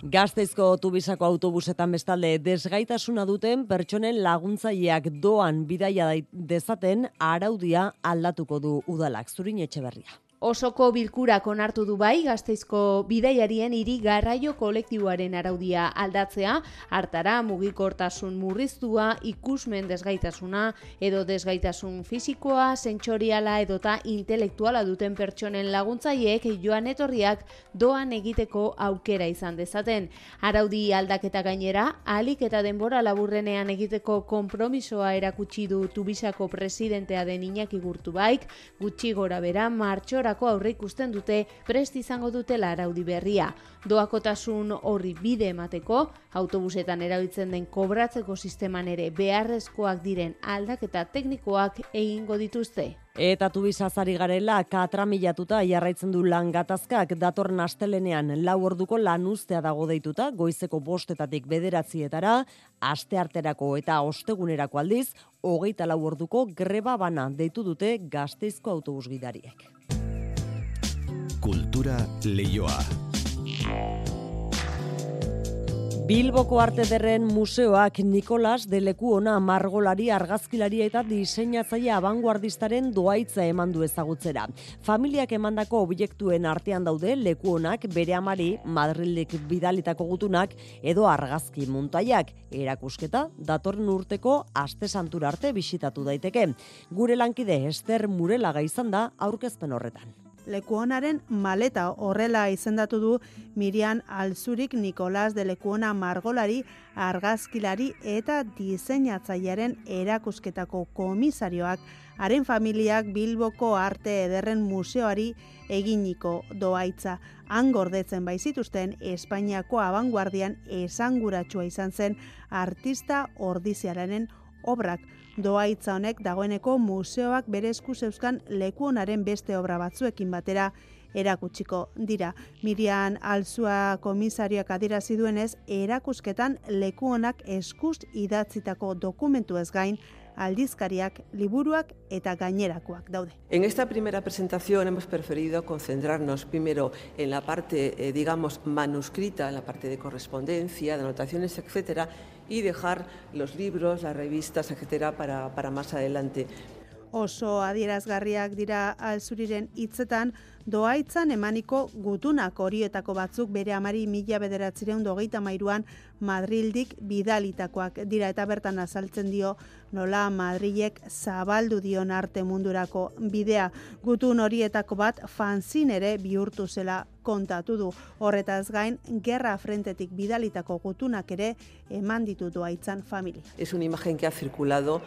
Gazteizko tubisako autobusetan bestalde desgaitasuna duten pertsonen laguntzaileak doan bidaia dezaten araudia aldatuko du udalak zurin etxe berria. Osoko bilkurak onartu du bai Gazteizko bidaiarien hiri garraio kolektiboaren araudia aldatzea, hartara mugikortasun murriztua, ikusmen desgaitasuna edo desgaitasun fisikoa, sentsoriala edota intelektuala duten pertsonen laguntzaileek joan etorriak doan egiteko aukera izan dezaten. Araudi aldaketa gainera, alik eta denbora laburrenean egiteko konpromisoa erakutsi du Tubisako presidentea den Iñaki Gurtubaik, gutxi gora bera martxora horretarako aurre ikusten dute prest izango dutela araudi berria. Doakotasun horri bide emateko, autobusetan erabiltzen den kobratzeko sisteman ere beharrezkoak diren aldaketa teknikoak egingo dituzte. Eta tubizazari garela katramilatuta jarraitzen du lan gatazkak datorren astelenean lau orduko lan ustea dago deituta, goizeko bostetatik bederatzietara, aste arterako eta ostegunerako aldiz, hogeita lau orduko greba bana deitu dute gazteizko autobus gidariek. Kultura leioa. Bilboko Arte Derren Museoak Nikolas de Lekuona margolari argazkilari eta diseinatzaile abanguardistaren doaitza eman du ezagutzera. Familiak emandako objektuen artean daude Lekuonak bere amari Madrildik bidalitako gutunak edo argazki muntaiak erakusketa datorren urteko aste santura arte bisitatu daiteke. Gure lankide Ester Murelaga izan da aurkezpen horretan lekuonaren maleta horrela izendatu du Mirian Alzurik Nikolas de Lekuona Margolari argazkilari eta diseinatzailearen erakusketako komisarioak. Haren familiak Bilboko Arte Ederren Museoari eginiko doaitza han gordetzen baizituzten Espainiako abanguardian esanguratsua izan zen artista ordiziararen obrak doaitza honek dagoeneko museoak bere esku zeuzkan lekuonaren beste obra batzuekin batera erakutsiko dira. Mirian Alzua komisarioak adirazi duenez, erakusketan lekuonak eskuz idatzitako dokumentu ez gain, aldizkariak, liburuak eta gainerakoak daude. En esta primera presentación hemos preferido concentrarnos primero en la parte, eh, digamos, manuscrita, en la parte de correspondencia, de anotaciones, etcétera, y dejar los libros, las revistas, etcétera, para, para más adelante. Oso adierazgarriak dira alzuriren hitzetan, doaitzan emaniko gutunak horietako batzuk bere amari mila bederatzireun dogeita mairuan Madrildik bidalitakoak dira eta bertan azaltzen dio nola Madrilek zabaldu dion arte mundurako bidea. Gutun horietako bat fanzin ere bihurtu zela kontatu du. Horretaz gain, gerra frentetik bidalitako gutunak ere eman ditu doaitzan familia. Es una imagen que ha circulado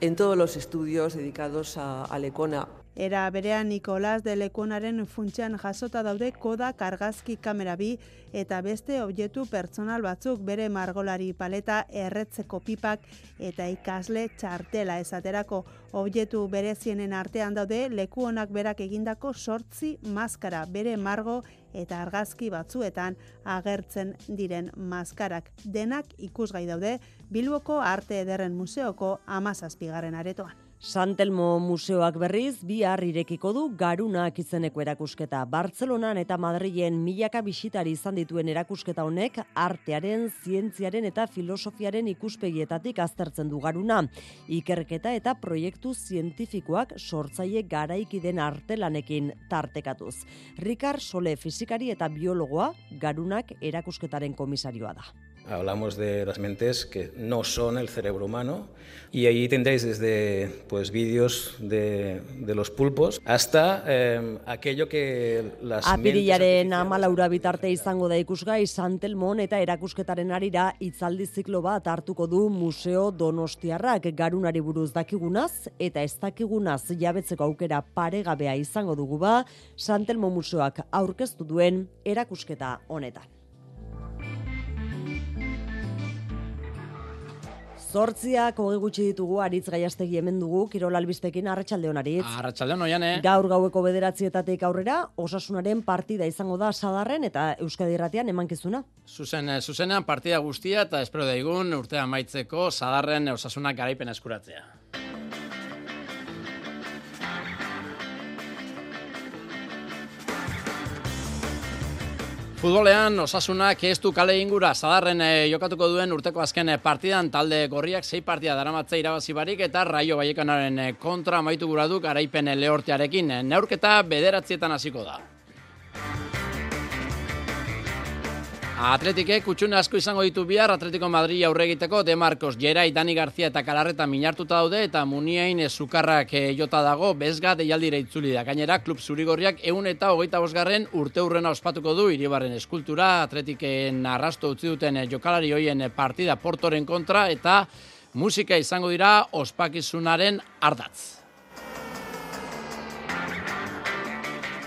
en todos los estudios dedicados a, a Lecona Era berean Nikolas de Lekuonaren funtsean jasota daude koda kargazki kamera bi eta beste objektu pertsonal batzuk bere margolari paleta erretzeko pipak eta ikasle txartela esaterako objektu berezienen artean daude Lekuonak berak egindako sortzi maskara bere margo eta argazki batzuetan agertzen diren maskarak denak ikusgai daude Bilboko Arte Ederren Museoko amazazpigarren aretoan. Santelmo Museoak berriz bihar irekiko du garunak izeneko erakusketa. Bartzelonan eta Madrilen milaka bisitari izan dituen erakusketa honek artearen, zientziaren eta filosofiaren ikuspegietatik aztertzen du garuna. Ikerketa eta proiektu zientifikoak sortzaile garaiki den artelanekin tartekatuz. Rikar Sole fizikari eta biologoa garunak erakusketaren komisarioa da. Hablamos de las mentes que no son el cerebro humano y ahí tendréis desde pues vídeos de, de los pulpos hasta eh, aquello que las Apirilaren amalaura bitarte izango da ikusgai Santelmon eta erakusketaren arira itzaldi ziklo bat hartuko du Museo Donostiarrak garunari buruz dakigunaz eta ez dakigunaz jabetzeko aukera paregabea izango dugu ba Santelmo Museoak aurkeztu duen erakusketa honetan. Zortziak hogei gutxi ditugu, aritz gaiastegi hemen dugu, Kirol Albistekin, Arratxaldeon aritz. Arratxaldeon oian, eh? Gaur gaueko bederatzietatik aurrera, osasunaren partida izango da sadarren eta Euskadi Irratian emankizuna. Zuzen, eh, zuzenean partida guztia eta espero daigun urtea maitzeko sadarren osasunak garaipen eskuratzea. Futbolean osasunak ez du kale ingura zadarren eh, jokatuko duen urteko azken eh, partidan talde gorriak sei partida daramatze irabazi barik eta raio baiekanaren eh, kontra amaitu gura du garaipen lehortearekin. Neurketa bederatzietan hasiko da. Atletike kutsune asko izango ditu bihar Atletico Madrid aurre egiteko De Marcos, Gerai, Dani García eta Kalarreta minartuta daude eta Muniain Zukarrak e, jota dago bezga deialdira itzuli da. Gainera klub zurigorriak ehun eta hogeita bosgarren urte urrena ospatuko du iribarren eskultura Atletiken arrasto utzi duten eh, jokalari hoien partida Portoren kontra eta musika izango dira ospakizunaren ardatz.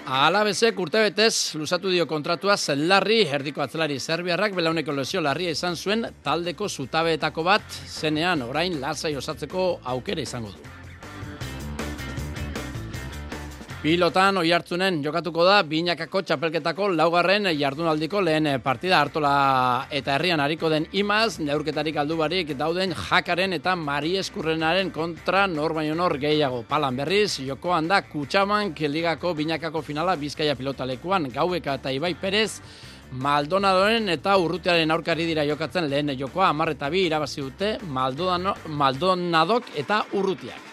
Alabezek urte betez, luzatu dio kontratua zelarri, erdiko atzelari Serbiarrak, belauneko lesio larria izan zuen taldeko zutabeetako bat, zenean orain lasai osatzeko aukera izango du. Pilotan oi hartzunen jokatuko da binakako txapelketako laugarren jardunaldiko lehen partida hartola eta herrian hariko den imaz, neurketarik aldubarik dauden jakaren eta mari eskurrenaren kontra nor baino nor gehiago. Palan berriz, jokoan da kutsaman keligako binakako finala bizkaia pilotalekuan gaueka eta Ibai Perez, Maldonadoren eta urrutearen aurkari dira jokatzen lehen jokoa, amarreta bi irabazi dute Maldonadok eta urrutiak.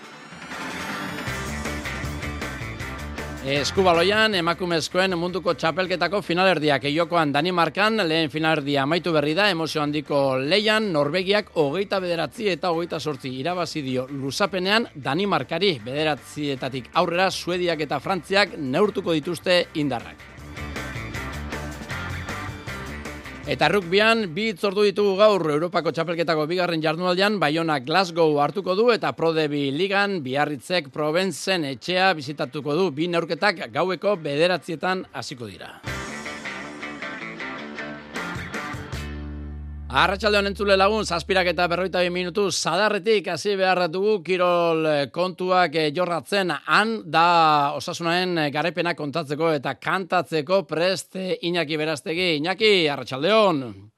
Eskubaloian, emakumezkoen munduko txapelketako finalerdiak eiokoan Danimarkan, lehen finalerdia amaitu berri da, emozio handiko leian, Norvegiak hogeita bederatzi eta hogeita sortzi irabazi dio luzapenean Danimarkari bederatzietatik aurrera Suediak eta Frantziak neurtuko dituzte indarrak. Eta rugbian, bi itzordu ditugu gaur Europako txapelketako bigarren jardunaldian, Bayona Glasgow hartuko du eta Prodebi Ligan, Biarritzek Provenzen etxea bizitatuko du, bi neurketak gaueko bederatzietan hasiko dira. Arratxalde honen zule lagun, zazpirak eta berroita bi minutu, zadarretik hasi behar dugu kirol eh, kontuak eh, jorratzen, han da osasunaren eh, garepena kontatzeko eta kantatzeko prest Iñaki Beraztegi. Iñaki, arratxalde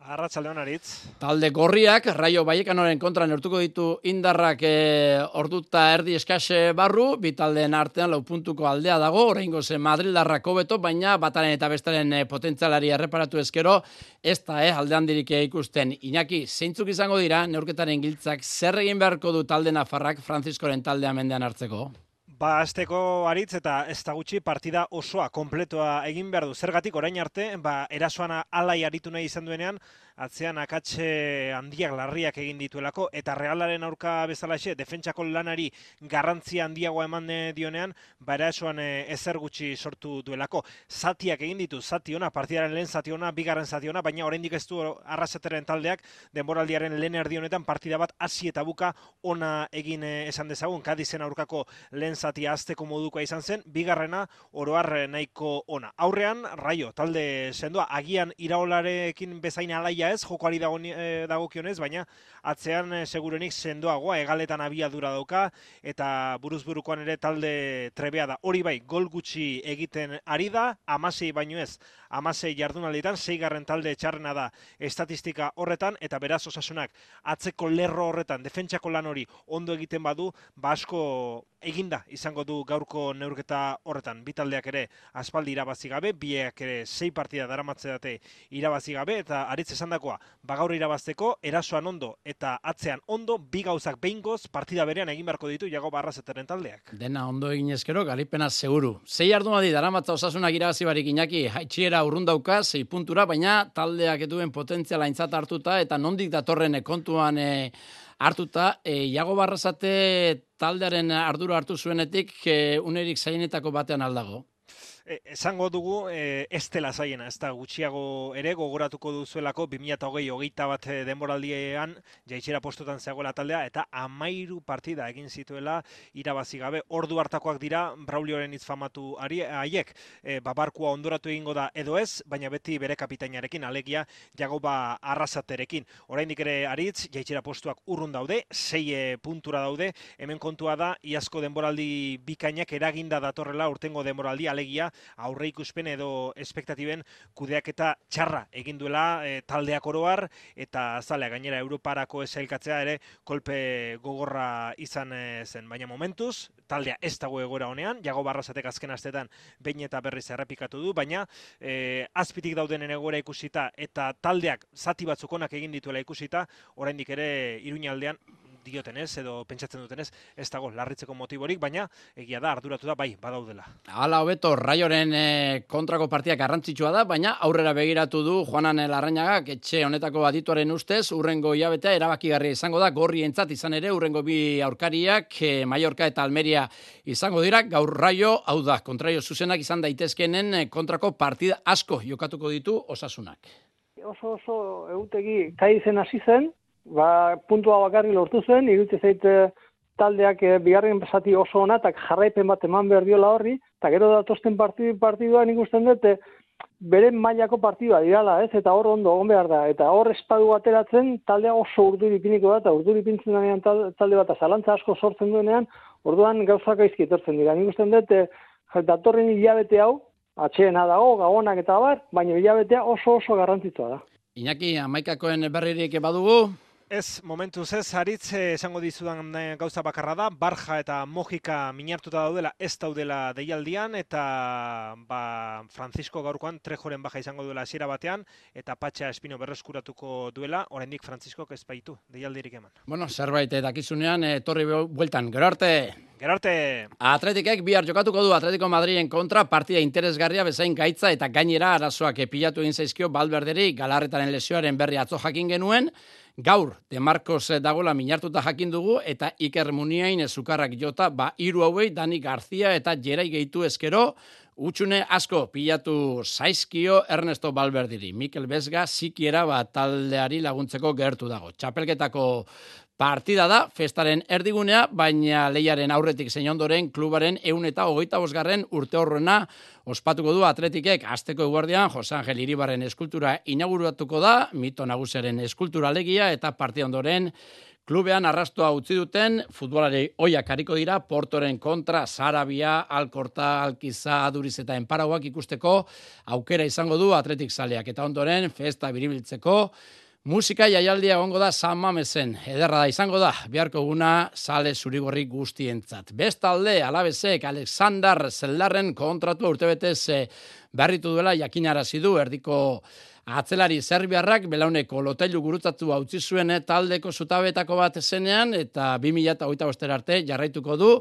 hon! Arratxalde aritz. Talde gorriak, raio baiekanoren kontra neurtuko ditu indarrak e, orduta erdi eskase barru, bitaldeen artean lau puntuko aldea dago, oraingo ze Madrildarrako beto, baina bataren eta bestaren e, potentzialari erreparatu ezkero, ez da, eh, aldean dirik ikusten. Iñaki, zeintzuk izango dira, neurketaren giltzak, zer egin beharko du talde nafarrak Franziskoren taldea mendean hartzeko? Ba, azteko aritz eta ez da gutxi partida osoa, kompletoa egin behar du. Zergatik orain arte, ba, erasoan alai aritu nahi izan duenean, atzean akatxe handiak larriak egin dituelako, eta realaren aurka bezalaxe, defentsako lanari garrantzia handiagoa eman dionean, ba erasoan eh, ezer gutxi sortu duelako. Zatiak egin ditu, zati ona, partidaren lehen zati ona, bigarren zati ona, baina oraindik ez du arraseteren taldeak, denboraldiaren lehen erdi honetan partida bat hasi eta buka ona egin eh, esan dezagun, kadizen aurkako lehen zatia azteko modukoa izan zen, bigarrena oroar nahiko ona. Aurrean, raio, talde sendoa, agian iraolarekin bezain alaia ez, jokoari dago, e, dagokionez, baina atzean e, segurenik sendoagoa, egaletan abiadura dauka, eta buruzburukoan ere talde trebea da. Hori bai, gol gutxi egiten ari da, amasei baino ez, amasei jardunalditan, zeigarren talde txarrena da estatistika horretan, eta beraz osasunak atzeko lerro horretan, defentsako lan hori ondo egiten badu, basko ba eginda izango du gaurko neurketa horretan. Bi taldeak ere aspaldi irabazi gabe, biek ere sei partida daramatze date irabazi gabe, eta aritz esandakoa, ba gaur irabazteko, erasoan ondo eta atzean ondo, bi gauzak behingoz partida berean egin beharko ditu jago barrazetaren taldeak. Dena ondo egin ezkero, garipena seguru. Sei ardunadi daramatza osasunak irabazi barik inaki, haitxiera urrundauka, sei puntura, baina taldeak eduen potentziala intzat hartuta, eta nondik datorren kontuan e, hartuta, e, Iago Barrazate taldearen ardura hartu zuenetik, e, unerik zainetako batean aldago. E, esango dugu e, ez dela zaiena, ez da gutxiago ere gogoratuko duzuelako 2008 hogeita bat e, denboraldiean jaitxera postotan zegoela taldea eta amairu partida egin zituela irabazi gabe. Ordu hartakoak dira Braulioren izfamatu ari, haiek. E, babarkua ondoratu egingo da edo ez, baina beti bere kapitainarekin alegia jago ba arrasaterekin. Oraindik ere aritz jaitxera postuak urrun daude, sei e, puntura daude, hemen kontua da iazko denboraldi bikainak eraginda datorrela urtengo denboraldi alegia aurre ikuspene edo espektatiben kudeaketa txarra egin duela e, taldeak oroar eta zalea gainera Europarako esailkatzea ere kolpe gogorra izan e, zen. Baina momentuz, taldea ez dago egoera honean, jago barrazatek azken astetan behin eta berriz errepikatu du, baina e, azpitik daudenen egoera ikusita eta taldeak zati batzukonak egin dituela ikusita, oraindik ere iruñaldean diotenez edo pentsatzen dutenez ez dago larritzeko motiborik, baina egia da arduratu da bai badaudela. Hala hobeto Raioren e, kontrako partiak garrantzitsua da, baina aurrera begiratu du Juanan Larrañagak etxe honetako adituaren ustez urrengo hilabetea erabakigarria izango da gorrientzat izan ere urrengo bi aurkariak e, Mallorca eta Almeria izango dira gaur Raio hau da kontraio zuzenak izan daitezkenen e, kontrako partida asko jokatuko ditu osasunak. Oso oso eutegi kai zen hasi zen, ba, puntua bakarri lortu zen, irutze zaite taldeak e, bigarren zati oso ona, eta jarraipen bat eman behar diola horri, eta gero datosten partidu, partidua nik usten dut, e, bere mailako partidua dirala, ez? Eta hor ondo egon behar da. Eta hor espadu ateratzen taldea oso urduri piniko da, eta urduri pintzen denean talde bat, zalantza asko sortzen duenean, orduan gauzak aizki etortzen dira. Nik usten dut, e, datorren hilabete hau, atxeena dago, gagonak eta bar, baina hilabetea oso oso garrantzitsua da. Iñaki, amaikakoen berririk badugu? Ez, momentu ez, haritz eh, esango dizudan eh, gauza bakarra da, Barja eta Mojika minartuta daudela, ez daudela deialdian, eta ba, Francisco gaurkoan trejoren baja izango duela hasiera batean, eta Patxa Espino berreskuratuko duela, oraindik Francisco ez baitu deialdirik eman. Bueno, zerbait dakizunean, e, torri bueltan, gero arte! Gero arte! Atletikek bihar jokatuko du Atletico Madriden kontra partida interesgarria bezain gaitza eta gainera arazoak epilatu egin zaizkio Balberderi galarretaren lesioaren berri atzo jakin genuen, Gaur, de Marcos dagoela minartuta jakin dugu, eta Iker Muniain ezukarrak jota, ba, iru hauei, Dani Garzia eta Jerai gehitu eskero, Utxune asko pilatu zaizkio Ernesto Balberdiri. Mikel Bezga sikiera bat taldeari laguntzeko gertu dago. Txapelketako Partida da, festaren erdigunea, baina leiaren aurretik zein ondoren klubaren eun eta hogeita bosgarren urte horrena ospatuko du atletikek. Azteko eguardian Jose Angel Iribarren eskultura inauguratuko da, mito nagusiaren eskultura legia eta partida ondoren klubean arrastua utzi duten futbolari oiak hariko dira Portoren kontra Sarabia, Alkorta, Alkiza, Aduriz eta Enparauak ikusteko aukera izango du atletik saleak eta ondoren festa biribiltzeko Musika jaialdia egongo da San Mamesen, ederra da izango da, biharko guna sale zurigorri guztientzat. Bestalde, alabezek, Alexander Zeldarren kontratu urtebetez eh, berritu duela jakinarazi du erdiko Atzelari Serbiarrak belauneko lotailu gurutzatu utzi zuen eh, taldeko zutabetako bat zenean eta 2008 arte jarraituko du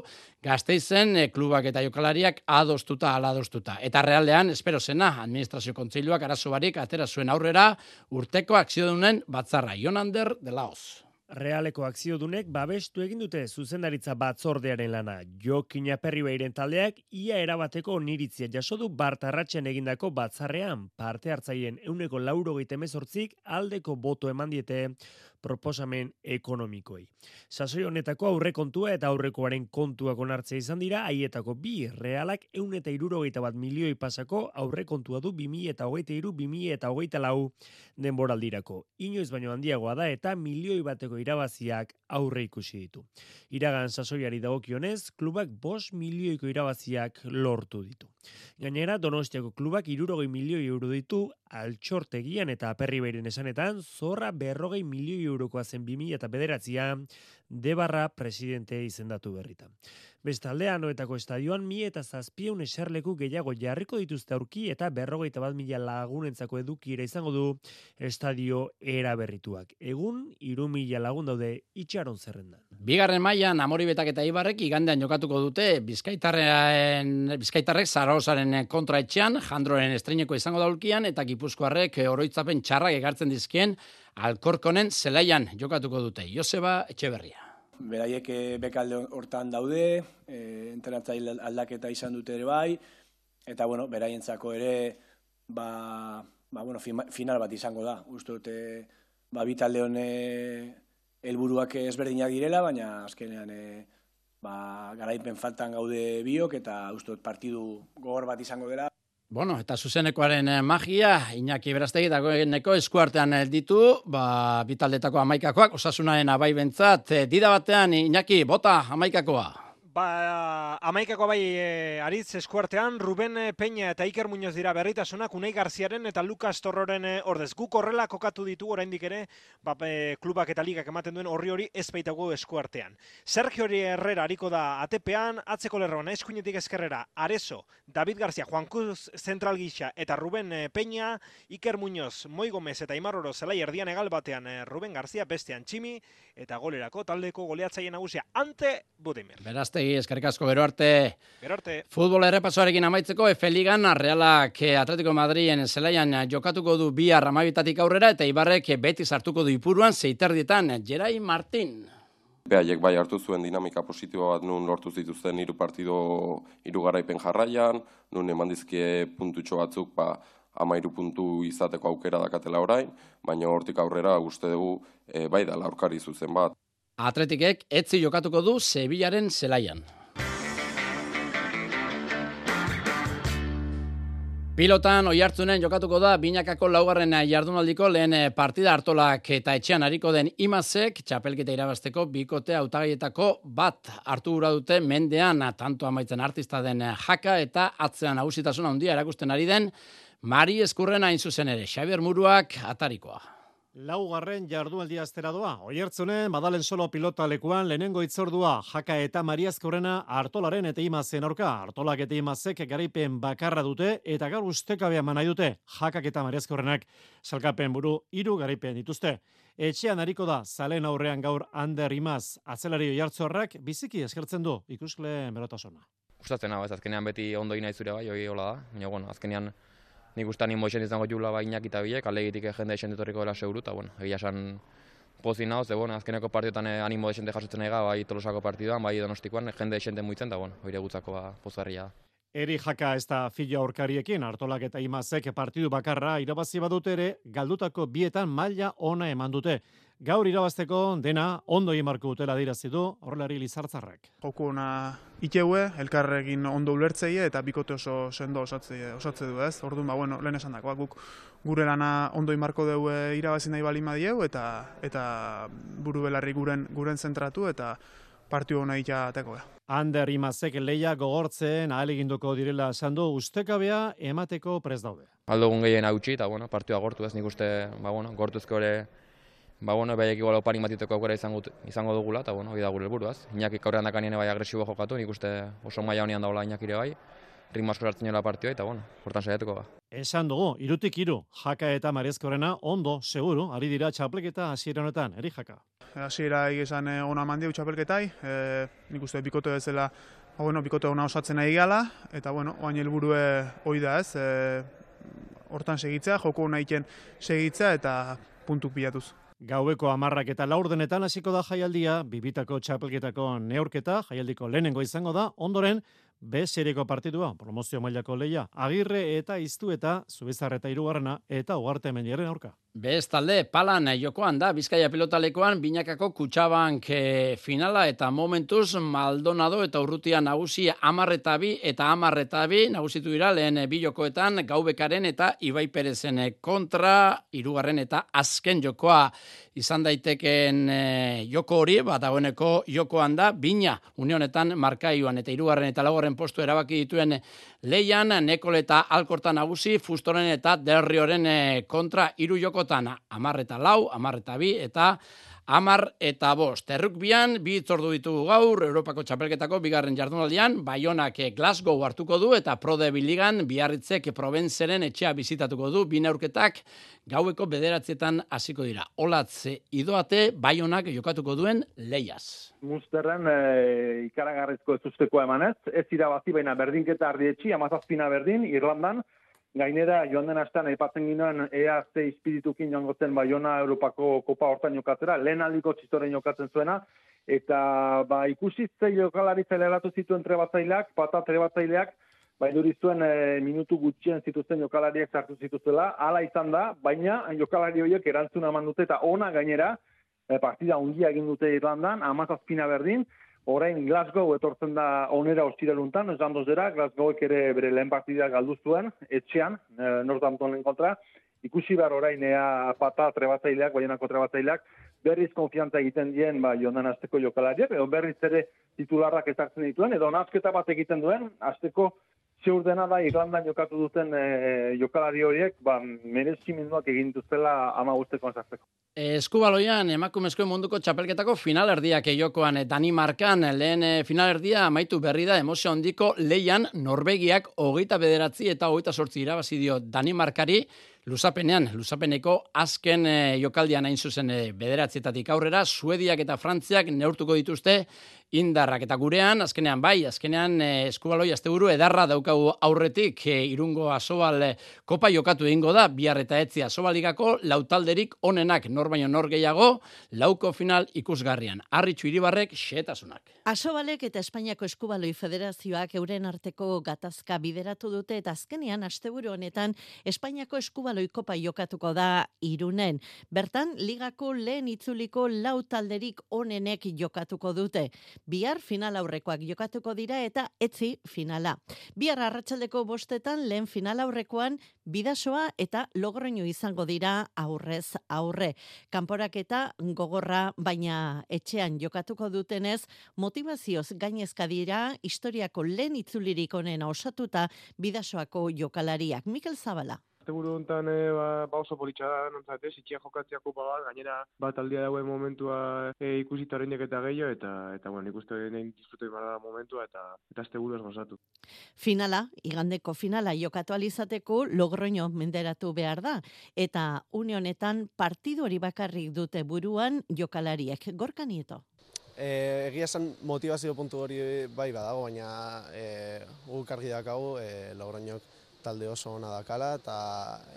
gazteizen e, klubak eta jokalariak adostuta ala adostuta. Eta realdean, espero zena, administrazio kontseiluak arazo barik atera zuen aurrera urteko akziodunen batzarra. Jonander de Laos. Realeko akziodunek babestu egin dute zuzendaritza batzordearen lana. Jokin aperri behiren taldeak ia erabateko niritzia jaso du bartarratxen egindako batzarrean parte hartzaien euneko lauro mezortzik aldeko boto eman diete proposamen ekonomikoi. Sasoi honetako aurrekontua eta aurrekoaren kontuak onartzea izan dira, haietako bi realak eun eta irurogeita bat milioi pasako aurrekontua du 2000 eta hogeita iru, 2000 eta hogeita lau denboraldirako. Inoiz baino handiagoa da eta milioi bateko irabaziak aurre ikusi ditu. Iragan sasoiari dagokionez, klubak bos milioiko irabaziak lortu ditu. Gainera, Donostiako klubak irurogei milioi euro ditu altxortegian eta aperri behiren esanetan, zorra berrogei milioi eurokoa zen 2000 eta bederatzia, debarra presidente izendatu berritan. Bestalde, anoetako estadioan mi eta zazpieun eserleku gehiago jarriko dituzte aurki eta berrogeita bat mila lagunentzako edukira izango du estadio eraberrituak. Egun, iru mila lagun daude itxaron zerrendan. Bigarren mailan Amori Betak eta Ibarrek igandean jokatuko dute Bizkaitarren Bizkaitarrek Zaragozaren kontra etxean, Jandroren estreineko izango daulkian eta Gipuzkoarrek oroitzapen txarrak egartzen dizkien Alkorkonen zelaian jokatuko dute. Joseba Etxeberria beraiek eh, bekalde hortan daude, e, entrenatzaile aldaketa izan dute ere bai, eta bueno, beraientzako ere ba, ba, bueno, final bat izango da. Uste dute ba, bitalde hone helburuak ezberdinak direla, baina azkenean e, ba, garaipen faltan gaude biok eta uste dut partidu gogor bat izango dela. Bueno, eta zuzenekoaren eh, magia, Iñaki Berastegi dagoeneko eskuartean ditu, ba, bitaldetako amaikakoak, osasunaren abai bentzat, eh, dida batean, Iñaki, bota amaikakoa. Ba, amaikako bai e, aritz eskuartean, Ruben eh, Peña eta Iker Muñoz dira berritasunak, Unai Garziaren eta Lukas Torroren e, ordez. Guk horrela kokatu ditu oraindik ere, ba, klubak eta ligak ematen duen horri hori ez baitago eskuartean. Sergio Herrera hariko da atepean, atzeko lerroan, eskuinetik eskerrera, Areso, David Garzia, Juan Cruz Central Gisa eta Ruben Peña, Iker Muñoz, Moi Gomez eta Imaroro zelai erdian egal batean Ruben Garzia, bestean Tximi, eta golerako taldeko goleatzaile nagusia, ante Budimer. Berazte Arregi, eskerrik asko gero arte. Gero arte. Futbol errepasoarekin amaitzeko Efe Ligan Realak eh, Atletico Madrien zelaian jokatuko du bi arramabitatik aurrera eta Ibarrek beti sartuko du ipuruan zeiterdietan Jerai Martin. Behaiek bai hartu zuen dinamika positibo bat nun lortu zituzten hiru partido hiru garaipen jarraian, nun eman dizkie puntutxo batzuk ba, amairu puntu izateko aukera dakatela orain, baina hortik aurrera uste dugu e, bai da laurkari zuzen bat. Atletikek etzi jokatuko du Sevillaren zelaian. Pilotan oi hartzunen jokatuko da binakako laugarren jardunaldiko lehen partida hartolak eta etxean hariko den imazek txapelketa irabazteko bikote autagaietako bat hartu gura dute mendean tanto amaitzen artista den jaka eta atzean hausitasuna handia erakusten ari den Mari Eskurren hain zuzen ere, Xabier Muruak atarikoa. Laugarren jardualdi astera doa. Oiertzunen, badalen solo pilota lekuan lehenengo itzordua, jaka eta mariazkorrena hartolaren eta imazen orka. Hartolak eta imazek garaipen bakarra dute eta gaur ustekabea manai dute. Jakak eta mariazkorrenak salkapen buru iru garaipen dituzte. Etxean hariko da, zalen aurrean gaur Ander Imaz, atzelari oiartzorrak, biziki eskertzen du, ikuskle merotasona. Gustatzen hau, ez azkenean beti ondo inaitzure bai, hori hola da, baina bueno, azkenean nik uste animo esen izango jula ba inak eta biek, alegitik jende esen ditorriko dela seguru, eta bueno, egia esan pozi nao, ze bueno, azkeneko partiotan eh, animo esen jasotzen ega, bai tolosako partiduan, bai donostikoan, jende esen muitzen, eta bueno, hori gutzako ba, pozgarria da. Eri jaka ez da fila aurkariekin, hartolak eta imazek partidu bakarra irabazi badute ere, galdutako bietan maila ona eman dute. Gaur irabazteko dena ondo imarko dutela dirazi du horrelari lizartzarrak. Joku ona iteue, elkarrekin ondo ulertzeie eta bikote oso sendo osatze, osatze du ez. Orduan, ba, bueno, lehen esan dako, guk gure lana ondo imarko dugu irabazi nahi bali madieu eta, eta buru belarri guren, guren zentratu eta partiu hona itateko. Ander imazek leia gogortzen ahaleginduko direla esan du ustekabea emateko prez daude. Aldo gehien hautsi eta bueno, partioa gortu ez nik uste, ba, bueno, gortuzko ere ba bueno, baiek igual opari matiteko aukera izango izango dugula ta bueno, hori da gure helburuaz. Iñaki aurrean dakanien bai agresibo jokatu, nik uste oso maila honean dagoela Iñaki bai. Ritmo asko hartzen dela partioa eta bueno, hortan saiatuko ba. Esan dugu, irutik iru, jaka eta marezkorena ondo, seguru, ari dira txapelketa hasiera honetan, eri jaka. Hasiera esan eh, ona mandiu txapelketai, e, nik uste bikote bezala, ba, bueno, bikote ona osatzen ari gala, eta bueno, oain helburue hoi da ez, e, hortan segitzea, joko nahiken segitzea eta puntuk pilatuz. Gaueko amarrak eta laurdenetan hasiko da jaialdia, bibitako txapelketako neurketa, jaialdiko lehenengo izango da, ondoren, B seriko partidua, promozio mailako leia, agirre eta iztu eta zubizarreta irugarrena eta ugarte meniaren aurka. Bez talde, palan eh, jokoan da, Bizkaia pilotalekoan, binakako kutsabank eh, finala eta momentuz Maldonado eta Urrutia nagusi amarretabi eta amarretabi nagusitu dira lehen eh, bi jokoetan gaubekaren eta Ibai Perezen kontra, irugarren eta azken jokoa izan daiteken joko hori, bat dagoeneko jokoan da, bina unionetan markaioan eta irugarren eta laugarren postu erabaki dituen leian, nekol eta alkorta nagusi, fustoren eta derrioren kontra iru joko askotan amar eta lau, amar eta bi, eta amar eta bost. Errukbian, bi itzordu ditugu gaur, Europako txapelketako bigarren jardunaldian, Baionak Glasgow hartuko du, eta Prode Biligan, biarritzek Provenzeren etxea bizitatuko du, bine aurketak gaueko bederatzietan hasiko dira. Olatze idoate, Baionak jokatuko duen leiaz. Musterren e, ikaragarrizko ez usteko emanez, ez irabazi baina berdinketa ardietxi, amazazpina berdin, Irlandan, Gainera, joan den astean, aipatzen ginoen EAC espiritukin joan gotzen Baiona Europako Kopa hortan jokatzera, lehen aldiko txistoren jokatzen zuena, eta ba, ikusi zei jokalari zeleratu zituen trebatzaileak, pata trebatzaileak, bai zuen e, minutu gutxien zituzten jokalariak sartu zituzela, hala izan da, baina jokalari horiek erantzuna eman dute eta ona gainera, e, partida ungia egin dute Irlandan, amazazpina berdin, orain Glasgow etortzen da onera ostireluntan, ez dandoz dira, Glasgowek ere bere lehen partida galdu zuen, etxean, e, Northamptonen kontra, ikusi behar orain ea pata trebatzaileak, baienako trebatzaileak, berriz konfiantza egiten dien ba, jondan azteko jokalariak, edo berriz ere titularrak ezartzen dituen, edo nazketa bat egiten duen, azteko zeur dena da Irlandan jokatu duten e, jokalari horiek, ba, merezimenduak egin duzela ama guzteko anzartzeko. Eskubaloian, emakumezko munduko txapelketako finalerdiak eiokoan Danimarkan lehen eh, finalerdia amaitu berri da emozio handiko leian Norvegiak hogeita bederatzi eta hogeita sortzi irabazi dio Danimarkari Luzapenean, luzapeneko azken e, jokaldian hain zuzen e, bederatzietatik aurrera, Suediak eta Frantziak neurtuko dituzte indarrak eta gurean, azkenean bai, azkenean e, eskubaloi asteburu edarra daukagu aurretik e, irungo asobal e, kopa jokatu egingo da, bihar eta etzi asobaligako lautalderik onenak nor baino nor gehiago, lauko final ikusgarrian. Arritxu iribarrek, xetasunak. Asobalek eta Espainiako eskubaloi federazioak euren arteko gatazka bideratu dute eta azkenean asteburu honetan Espainiako eskubaloi kopa jokatuko da irunen. Bertan, ligako lehen itzuliko lautalderik onenek jokatuko dute. Bihar final aurrekoak jokatuko dira eta etzi finala. Bihar arratsaldeko bostetan lehen final aurrekoan bidasoa eta logroño izango dira aurrez aurre. Kanporak eta gogorra baina etxean jokatuko dutenez motivazioz gainezka dira historiako lehen itzulirik onena osatuta bidasoako jokalariak. Mikel Zabala asteburu hontan e, ba, ba oso politxa da, nontzat, ez, itxia jokatzea kupa bat, gainera bat aldia dauen momentua e, ikusita horreinek eta gehiago, eta, eta bueno, ikuste nahi disfrutu da momentua, eta eta asteburu ez gozatu. Finala, igandeko finala jokatu alizateko logroño menderatu behar da, eta unionetan partidu hori bakarrik dute buruan jokalariek. Gorka nieto? E, egia esan motivazio puntu hori bai badago, baina e, guk argi dakagu e, logroñok talde oso ona dakala eta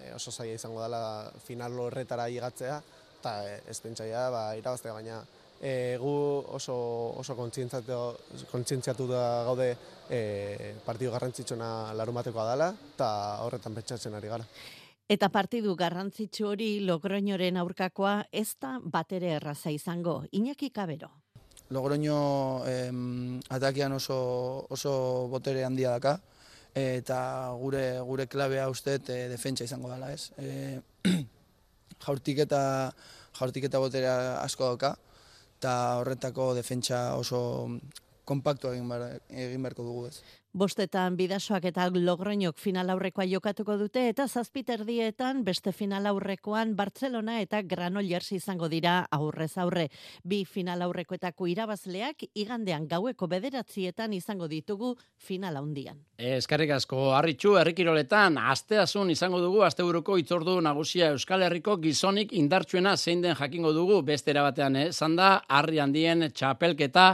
e, oso zaila izango dela final horretara igatzea eta e, ez pentsaia ba, irabaztea baina e, gu oso, oso kontzientziatu da gaude e, partidu garrantzitsuna larun batekoa dela eta horretan pentsatzen ari gara. Eta partidu garrantzitsu hori Logroñoren aurkakoa ez da batere erraza izango. Iñaki Kabero. Logroño em, atakian oso, oso botere handia daka eta gure gure klabea uste e, defentsa izango dela, ez? E, jaurtik eta jaurtik eta botera asko dauka eta horretako defentsa oso kompaktu egin, bar, egin beharko dugu, ez? Bostetan bidasoak eta logroinok final aurrekoa jokatuko dute eta zazpiterdietan beste final aurrekoan Barcelona eta Granollers izango dira aurrez aurre. Bi final aurrekoetako irabazleak igandean gaueko bederatzietan izango ditugu final handian. Eskarrik asko harritxu herrikiroletan asteasun izango dugu asteburuko itzordu nagusia Euskal Herriko gizonik indartsuena zein den jakingo dugu beste erabatean eh? zanda harri handien txapelketa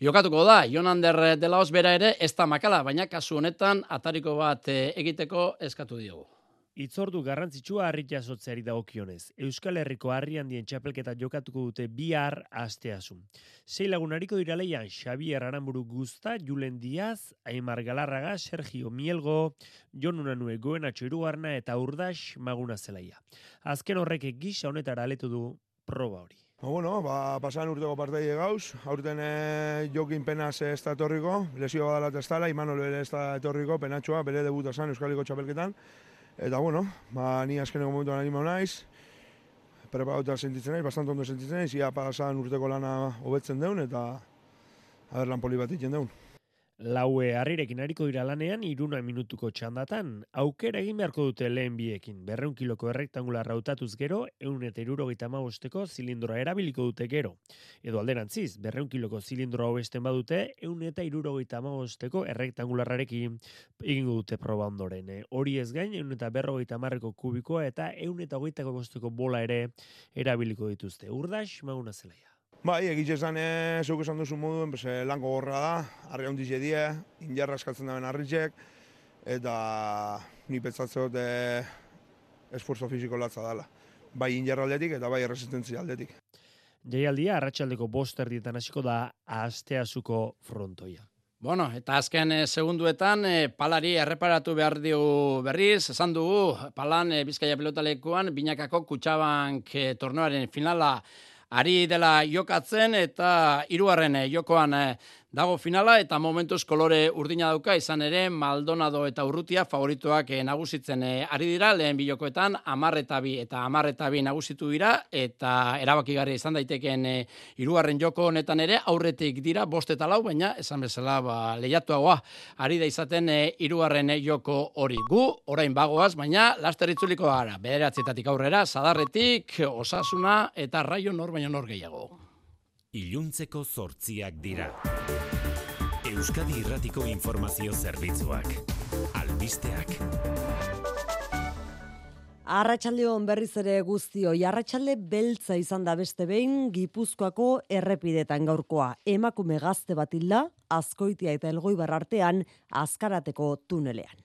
Jokatuko da, Jonander de bera ere, ez da makala, baina kasu honetan atariko bat eh, egiteko eskatu diogu. Itzordu garrantzitsua harri jasotzeari dagokionez. Euskal Herriko harri handien txapelketa jokatuko dute bihar asteasun. Sei lagunariko dira leian Xavier Aramburu Guzta, Julen Diaz, Aimar Galarraga, Sergio Mielgo, Jon Unanue Goenatxo Irugarna eta Urdax Maguna Zelaia. Azken horrek gisa honetara aletu du proba hori. Ba, bueno, ba, pasan urteko partei gauz, aurten e, jokin penaz ez da etorriko, lesio badala ez dala, Imanol bere ez da etorriko, penatxoa, bere debuta zan Euskaliko txapelketan. Eta, bueno, ba, ni azkeneko momentuan animau naiz, preparatuta sentitzen naiz, bastante ondo sentitzen naiz, ia pasan urteko lana hobetzen deun, eta haber lan poli bat iten deun. Laue harrirekin hariko dira lanean iruna minutuko txandatan, aukera egin beharko dute lehen biekin. Berreun kiloko errektangular rautatuz gero, eun eta irurogeita maosteko zilindroa erabiliko dute gero. Edo alderantziz, berreun kiloko zilindroa hobesten badute, eun eta irurogeita maosteko errektangularrarekin egingo dute proba ondoren. E, hori ez gain, eun eta berrogeita marreko kubikoa eta eun eta bosteko bola ere erabiliko dituzte. Urdax, maguna zelaia. Bai, egitxe esan, e, zeuk esan duzu moduen, pues, e, lanko gorra da, harri handiz die, injarra eskatzen daben harritxek, eta ni petzatzot e, esforzo fiziko latza dela. Bai injarra aldetik eta bai resistentzia aldetik. Jaialdia, arratsaldeko bost erdietan hasiko da asteazuko frontoia. Bueno, eta azken e, segunduetan e, palari erreparatu behar diogu berriz, esan dugu, palan e, Bizkaia pelotalekuan, binakako kutsabank e, tornoaren finala ari dela jokatzen eta hirugarren eh, jokoan eh, dago finala eta momentuz kolore urdina dauka izan ere Maldonado eta Urrutia favorituak eh, nagusitzen ari dira. Lehen bilokoetan 10 eta 2 eta 10 eta 2 nagusitu dira eta erabakigarria izan daiteken hirugarren joko honetan ere aurretik dira 5 eta 4 baina esan bezala ba lehiatuagoa ari da izaten hirugarren joko hori. Gu orain bagoaz baina laster itzuliko gara. Bederatzietatik aurrera sadarretik osasuna eta raio norbe baina nor gehiago. Iluntzeko zortziak dira. Euskadi Irratiko Informazio Zerbitzuak. Albisteak. Arratxaldeon berriz ere guztio, arratsalde beltza izan da beste behin Gipuzkoako errepidetan gaurkoa. Emakume gazte bat hilda, azkoitia eta elgoi artean azkarateko tunelean.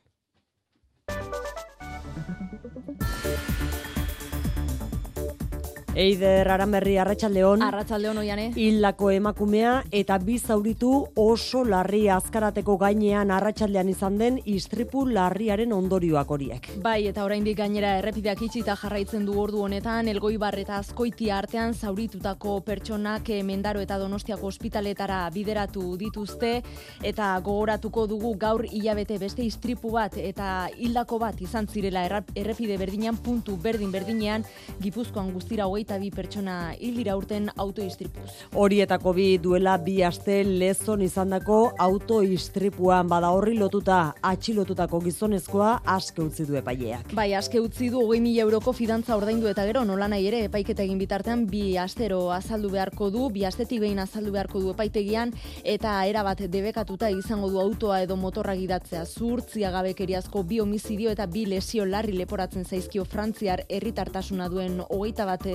Eider Aranberri Arratsaldeon. Arratsaldeon oiane. Hildako emakumea eta bi zauritu oso larri azkarateko gainean Arratsaldean izan den istripu larriaren ondorioak horiek. Bai, eta oraindik gainera errepideak itxita jarraitzen du ordu honetan Elgoibar eta Azkoitia artean zauritutako pertsonak Mendaro eta Donostiako ospitaletara bideratu dituzte eta gogoratuko dugu gaur hilabete beste istripu bat eta hildako bat izan zirela errepide berdinean puntu berdin berdinean Gipuzkoan guztira hogeita bi pertsona hildira urten autoistripuz. Horietako bi duela bi aste lezon izandako autoistripuan bada horri lotuta atxilotutako gizonezkoa aske utzi du epaileak. Bai, aske utzi du 20.000 euroko fidantza ordaindu eta gero nola nahi ere epaiketa egin bitartean bi astero azaldu beharko du, bi astetik behin azaldu beharko du epaitegian eta era bat debekatuta izango du autoa edo motorra gidatzea zurtzia gabekeriazko bi homizidio eta bi lesio larri leporatzen zaizkio Frantziar herritartasuna duen hogeita bat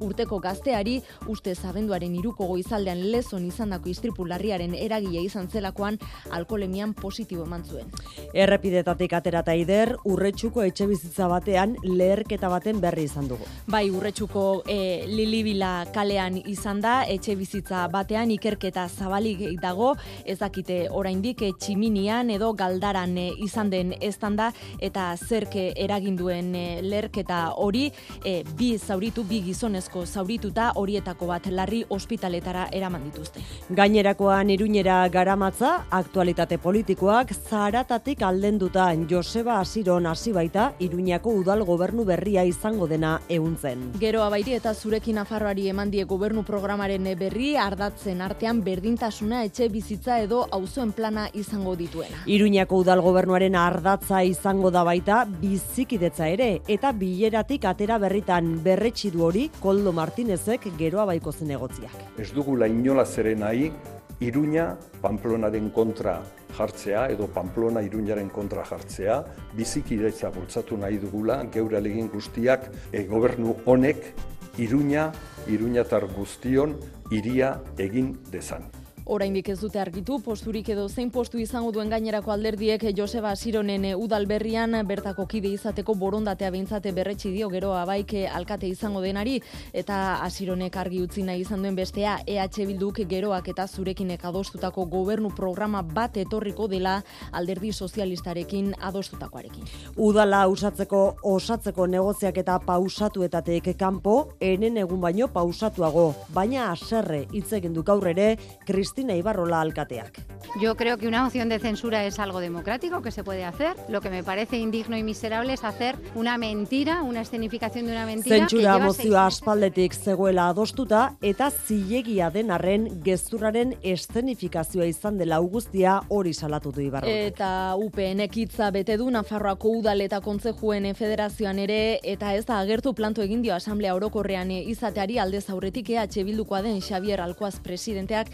urteko gazteari uste zabenduaren iruko goizaldean lezon izandako istripu larriaren eragia izan zelakoan alkolemian positibo eman zuen. Errepidetatik aterata ider, urretxuko etxe bizitza batean leherketa baten berri izan dugu. Bai, urretxuko e, lilibila kalean izan da, etxe bizitza batean ikerketa zabalik dago, ez dakite oraindik e, tximinian edo galdaran e, izan den estanda eta zerke eraginduen e, leherketa hori, e, bi zauritu, bi gizonezko zaurituta horietako bat larri ospitaletara eraman dituzte. Gainerakoan iruñera garamatza, aktualitate politikoak zaratatik aldenduta Joseba Asiron hasi baita iruñako udal gobernu berria izango dena ehuntzen. Gero abairi eta zurekin afarroari eman die gobernu programaren berri ardatzen artean berdintasuna etxe bizitza edo auzoen plana izango dituena. Iruñako udal gobernuaren ardatza izango da baita bizikidetza ere eta bileratik atera berritan berretsi du hori Koldo Martinezek geroa baiko zen egotziak. Ez dugula inola zeren nahi, Iruña Pamplonaren kontra jartzea edo Pamplona Iruñaren kontra jartzea, bizikidetza bultzatu nahi dugula, geura legin guztiak e, gobernu honek Iruña, Iruñatar guztion iria egin dezan. Oraindik ez dute argitu posturik edo zein postu izango duen gainerako alderdiek Joseba Asironen udalberrian bertako kide izateko borondatea behintzate berretsi dio gero abaik alkate izango denari eta Asironek argi utzi nahi izan duen bestea EH Bilduk geroak eta zurekinek adostutako gobernu programa bat etorriko dela alderdi sozialistarekin adostutakoarekin. Udala usatzeko osatzeko negoziak eta pausatuetatek kanpo, enen egun baino pausatuago, baina aserre hitz egin du gaur ere Cristina Ibarrola alkateak. Yo creo que una moción de censura es algo democrático que se puede hacer. Lo que me parece indigno y miserable es hacer una mentira, una escenificación de una mentira. Zentsura mozioa aspaldetik zegoela adostuta eta zilegia den arren gezurraren eszenifikazioa izan dela augustia hori salatu du Ibarrola. Eta UPN ekitza bete du Nafarroako udal eta kontzejuen federazioan ere eta ez da agertu planto egin dio asamblea orokorrean izateari aldez aurretik EH Bildukoa den Xavier Alkoaz presidenteak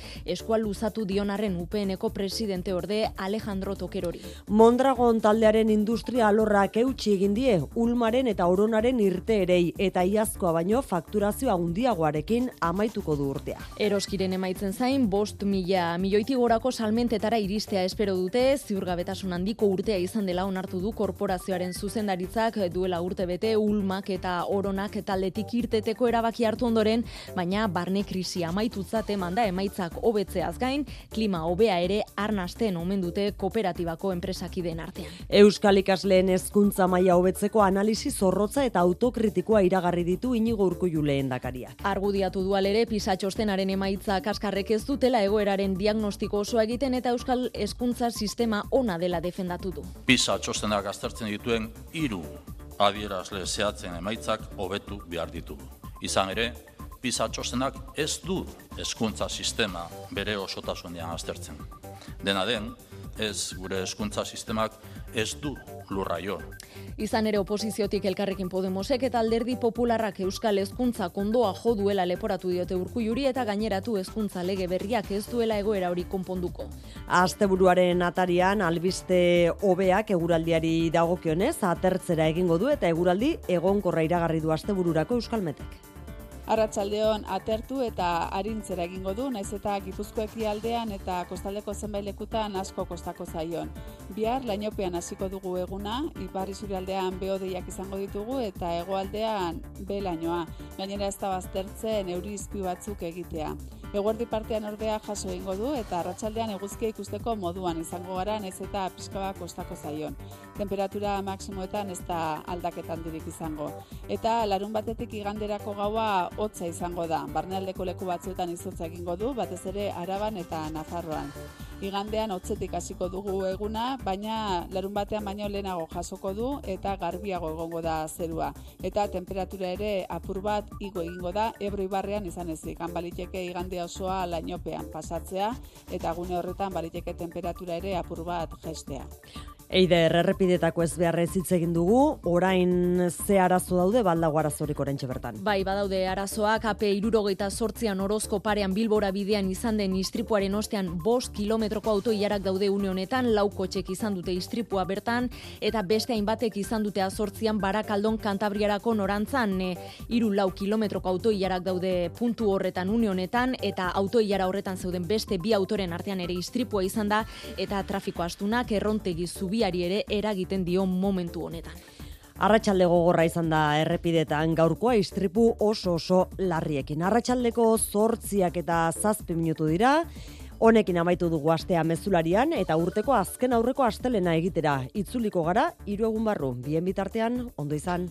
eskual luzatu dionarren UPNeko presidente orde Alejandro Tokerori. Mondragon taldearen industria alorrak eutxi egin die Ulmaren eta Oronaren irteerei eta iazkoa baino fakturazioa handiagoarekin amaituko du urtea. Eroskiren emaitzen zain, bost mila milioiti gorako salmentetara iristea espero dute, ziurgabetasun handiko urtea izan dela onartu du korporazioaren zuzendaritzak duela urte bete ulmak eta oronak taldetik irteteko erabaki hartu ondoren, baina barne krisi amaitutzat eman da emaitzak hobetzeaz gain, klima hobea ere arnasten omen dute kooperatibako enpresakideen artean. Euskal ikasleen hezkuntza maila hobetzeko analisi zorrotza eta autokritikoa iragarri ditu inigo urkullu lehendakariak. Argudiatu dual ere PISA txostenaren emaitza kaskarrek ez dutela egoeraren diagnostiko osoa egiten eta Euskal hezkuntza sistema ona dela defendatu du. PISA txostenak aztertzen dituen hiru adierazle zehatzen emaitzak hobetu behar ditugu. Izan ere, PISA txostenak ez du hezkuntza sistema bere osotasunean aztertzen. Dena den, ez gure hezkuntza sistemak ez du lurra jo. Izan ere oposiziotik elkarrekin Podemosek eta alderdi popularrak euskal hezkuntza kondoa jo duela leporatu diote urkulluri eta gaineratu hezkuntza lege berriak ez duela egoera hori konponduko. Asteburuaren atarian albiste hobeak eguraldiari dagokionez atertzera egingo du eta eguraldi egonkorra iragarri du astebururako euskalmetek. Arratsaldeon atertu eta arintzera egingo du, naiz eta Gipuzko ekialdean eta kostaldeko zenbait lekutan asko kostako zaion. Bihar lainopean hasiko dugu eguna, ipar isurialdean beodeiak izango ditugu eta hegoaldean be lainoa. Gainera ez da baztertzen euri batzuk egitea. Eguerdi partean ordea jaso egingo du eta arratsaldean eguzkia ikusteko moduan izango gara nez eta pizkaba kostako zaion. Temperatura maksimoetan ez da aldaketan dirik izango. Eta larun batetik iganderako gaua hotza izango da. Barnealdeko leku batzuetan izotza egingo du, batez ere Araban eta Nafarroan. Igandean hotzetik hasiko dugu eguna, baina larun batean baino lehenago jasoko du eta garbiago egongo da zerua. Eta temperatura ere apur bat igo egingo da Ebro ibarrean izan ezik. Han baliteke igande osoa lainopean pasatzea eta gune horretan baliteke temperatura ere apur bat gestea. Eider errepidetako ez beharrez hitz egin dugu, orain ze arazo daude baldago arazorik oraintxe bertan. Bai, badaude arazoak AP irurogeita sortzian orozko parean bilbora bidean izan den istripuaren ostean bost kilometroko auto iarak daude une honetan, lauko txek izan dute istripua bertan, eta beste hainbatek izan dute azortzian barakaldon kantabriarako norantzan, e, iru lau kilometroko auto iarak daude puntu horretan une honetan, eta auto iara horretan zeuden beste bi autoren artean ere istripua izan da, eta trafiko astunak errontegi zubi biari ere eragiten dio momentu honetan. Arratxalde gogorra izan da errepidetan gaurkoa istripu oso oso larriekin. Arratxaldeko zortziak eta zazpi minutu dira, honekin amaitu dugu astea mezularian eta urteko azken aurreko astelena egitera. Itzuliko gara, hiru egun barru, bien bitartean, ondo izan.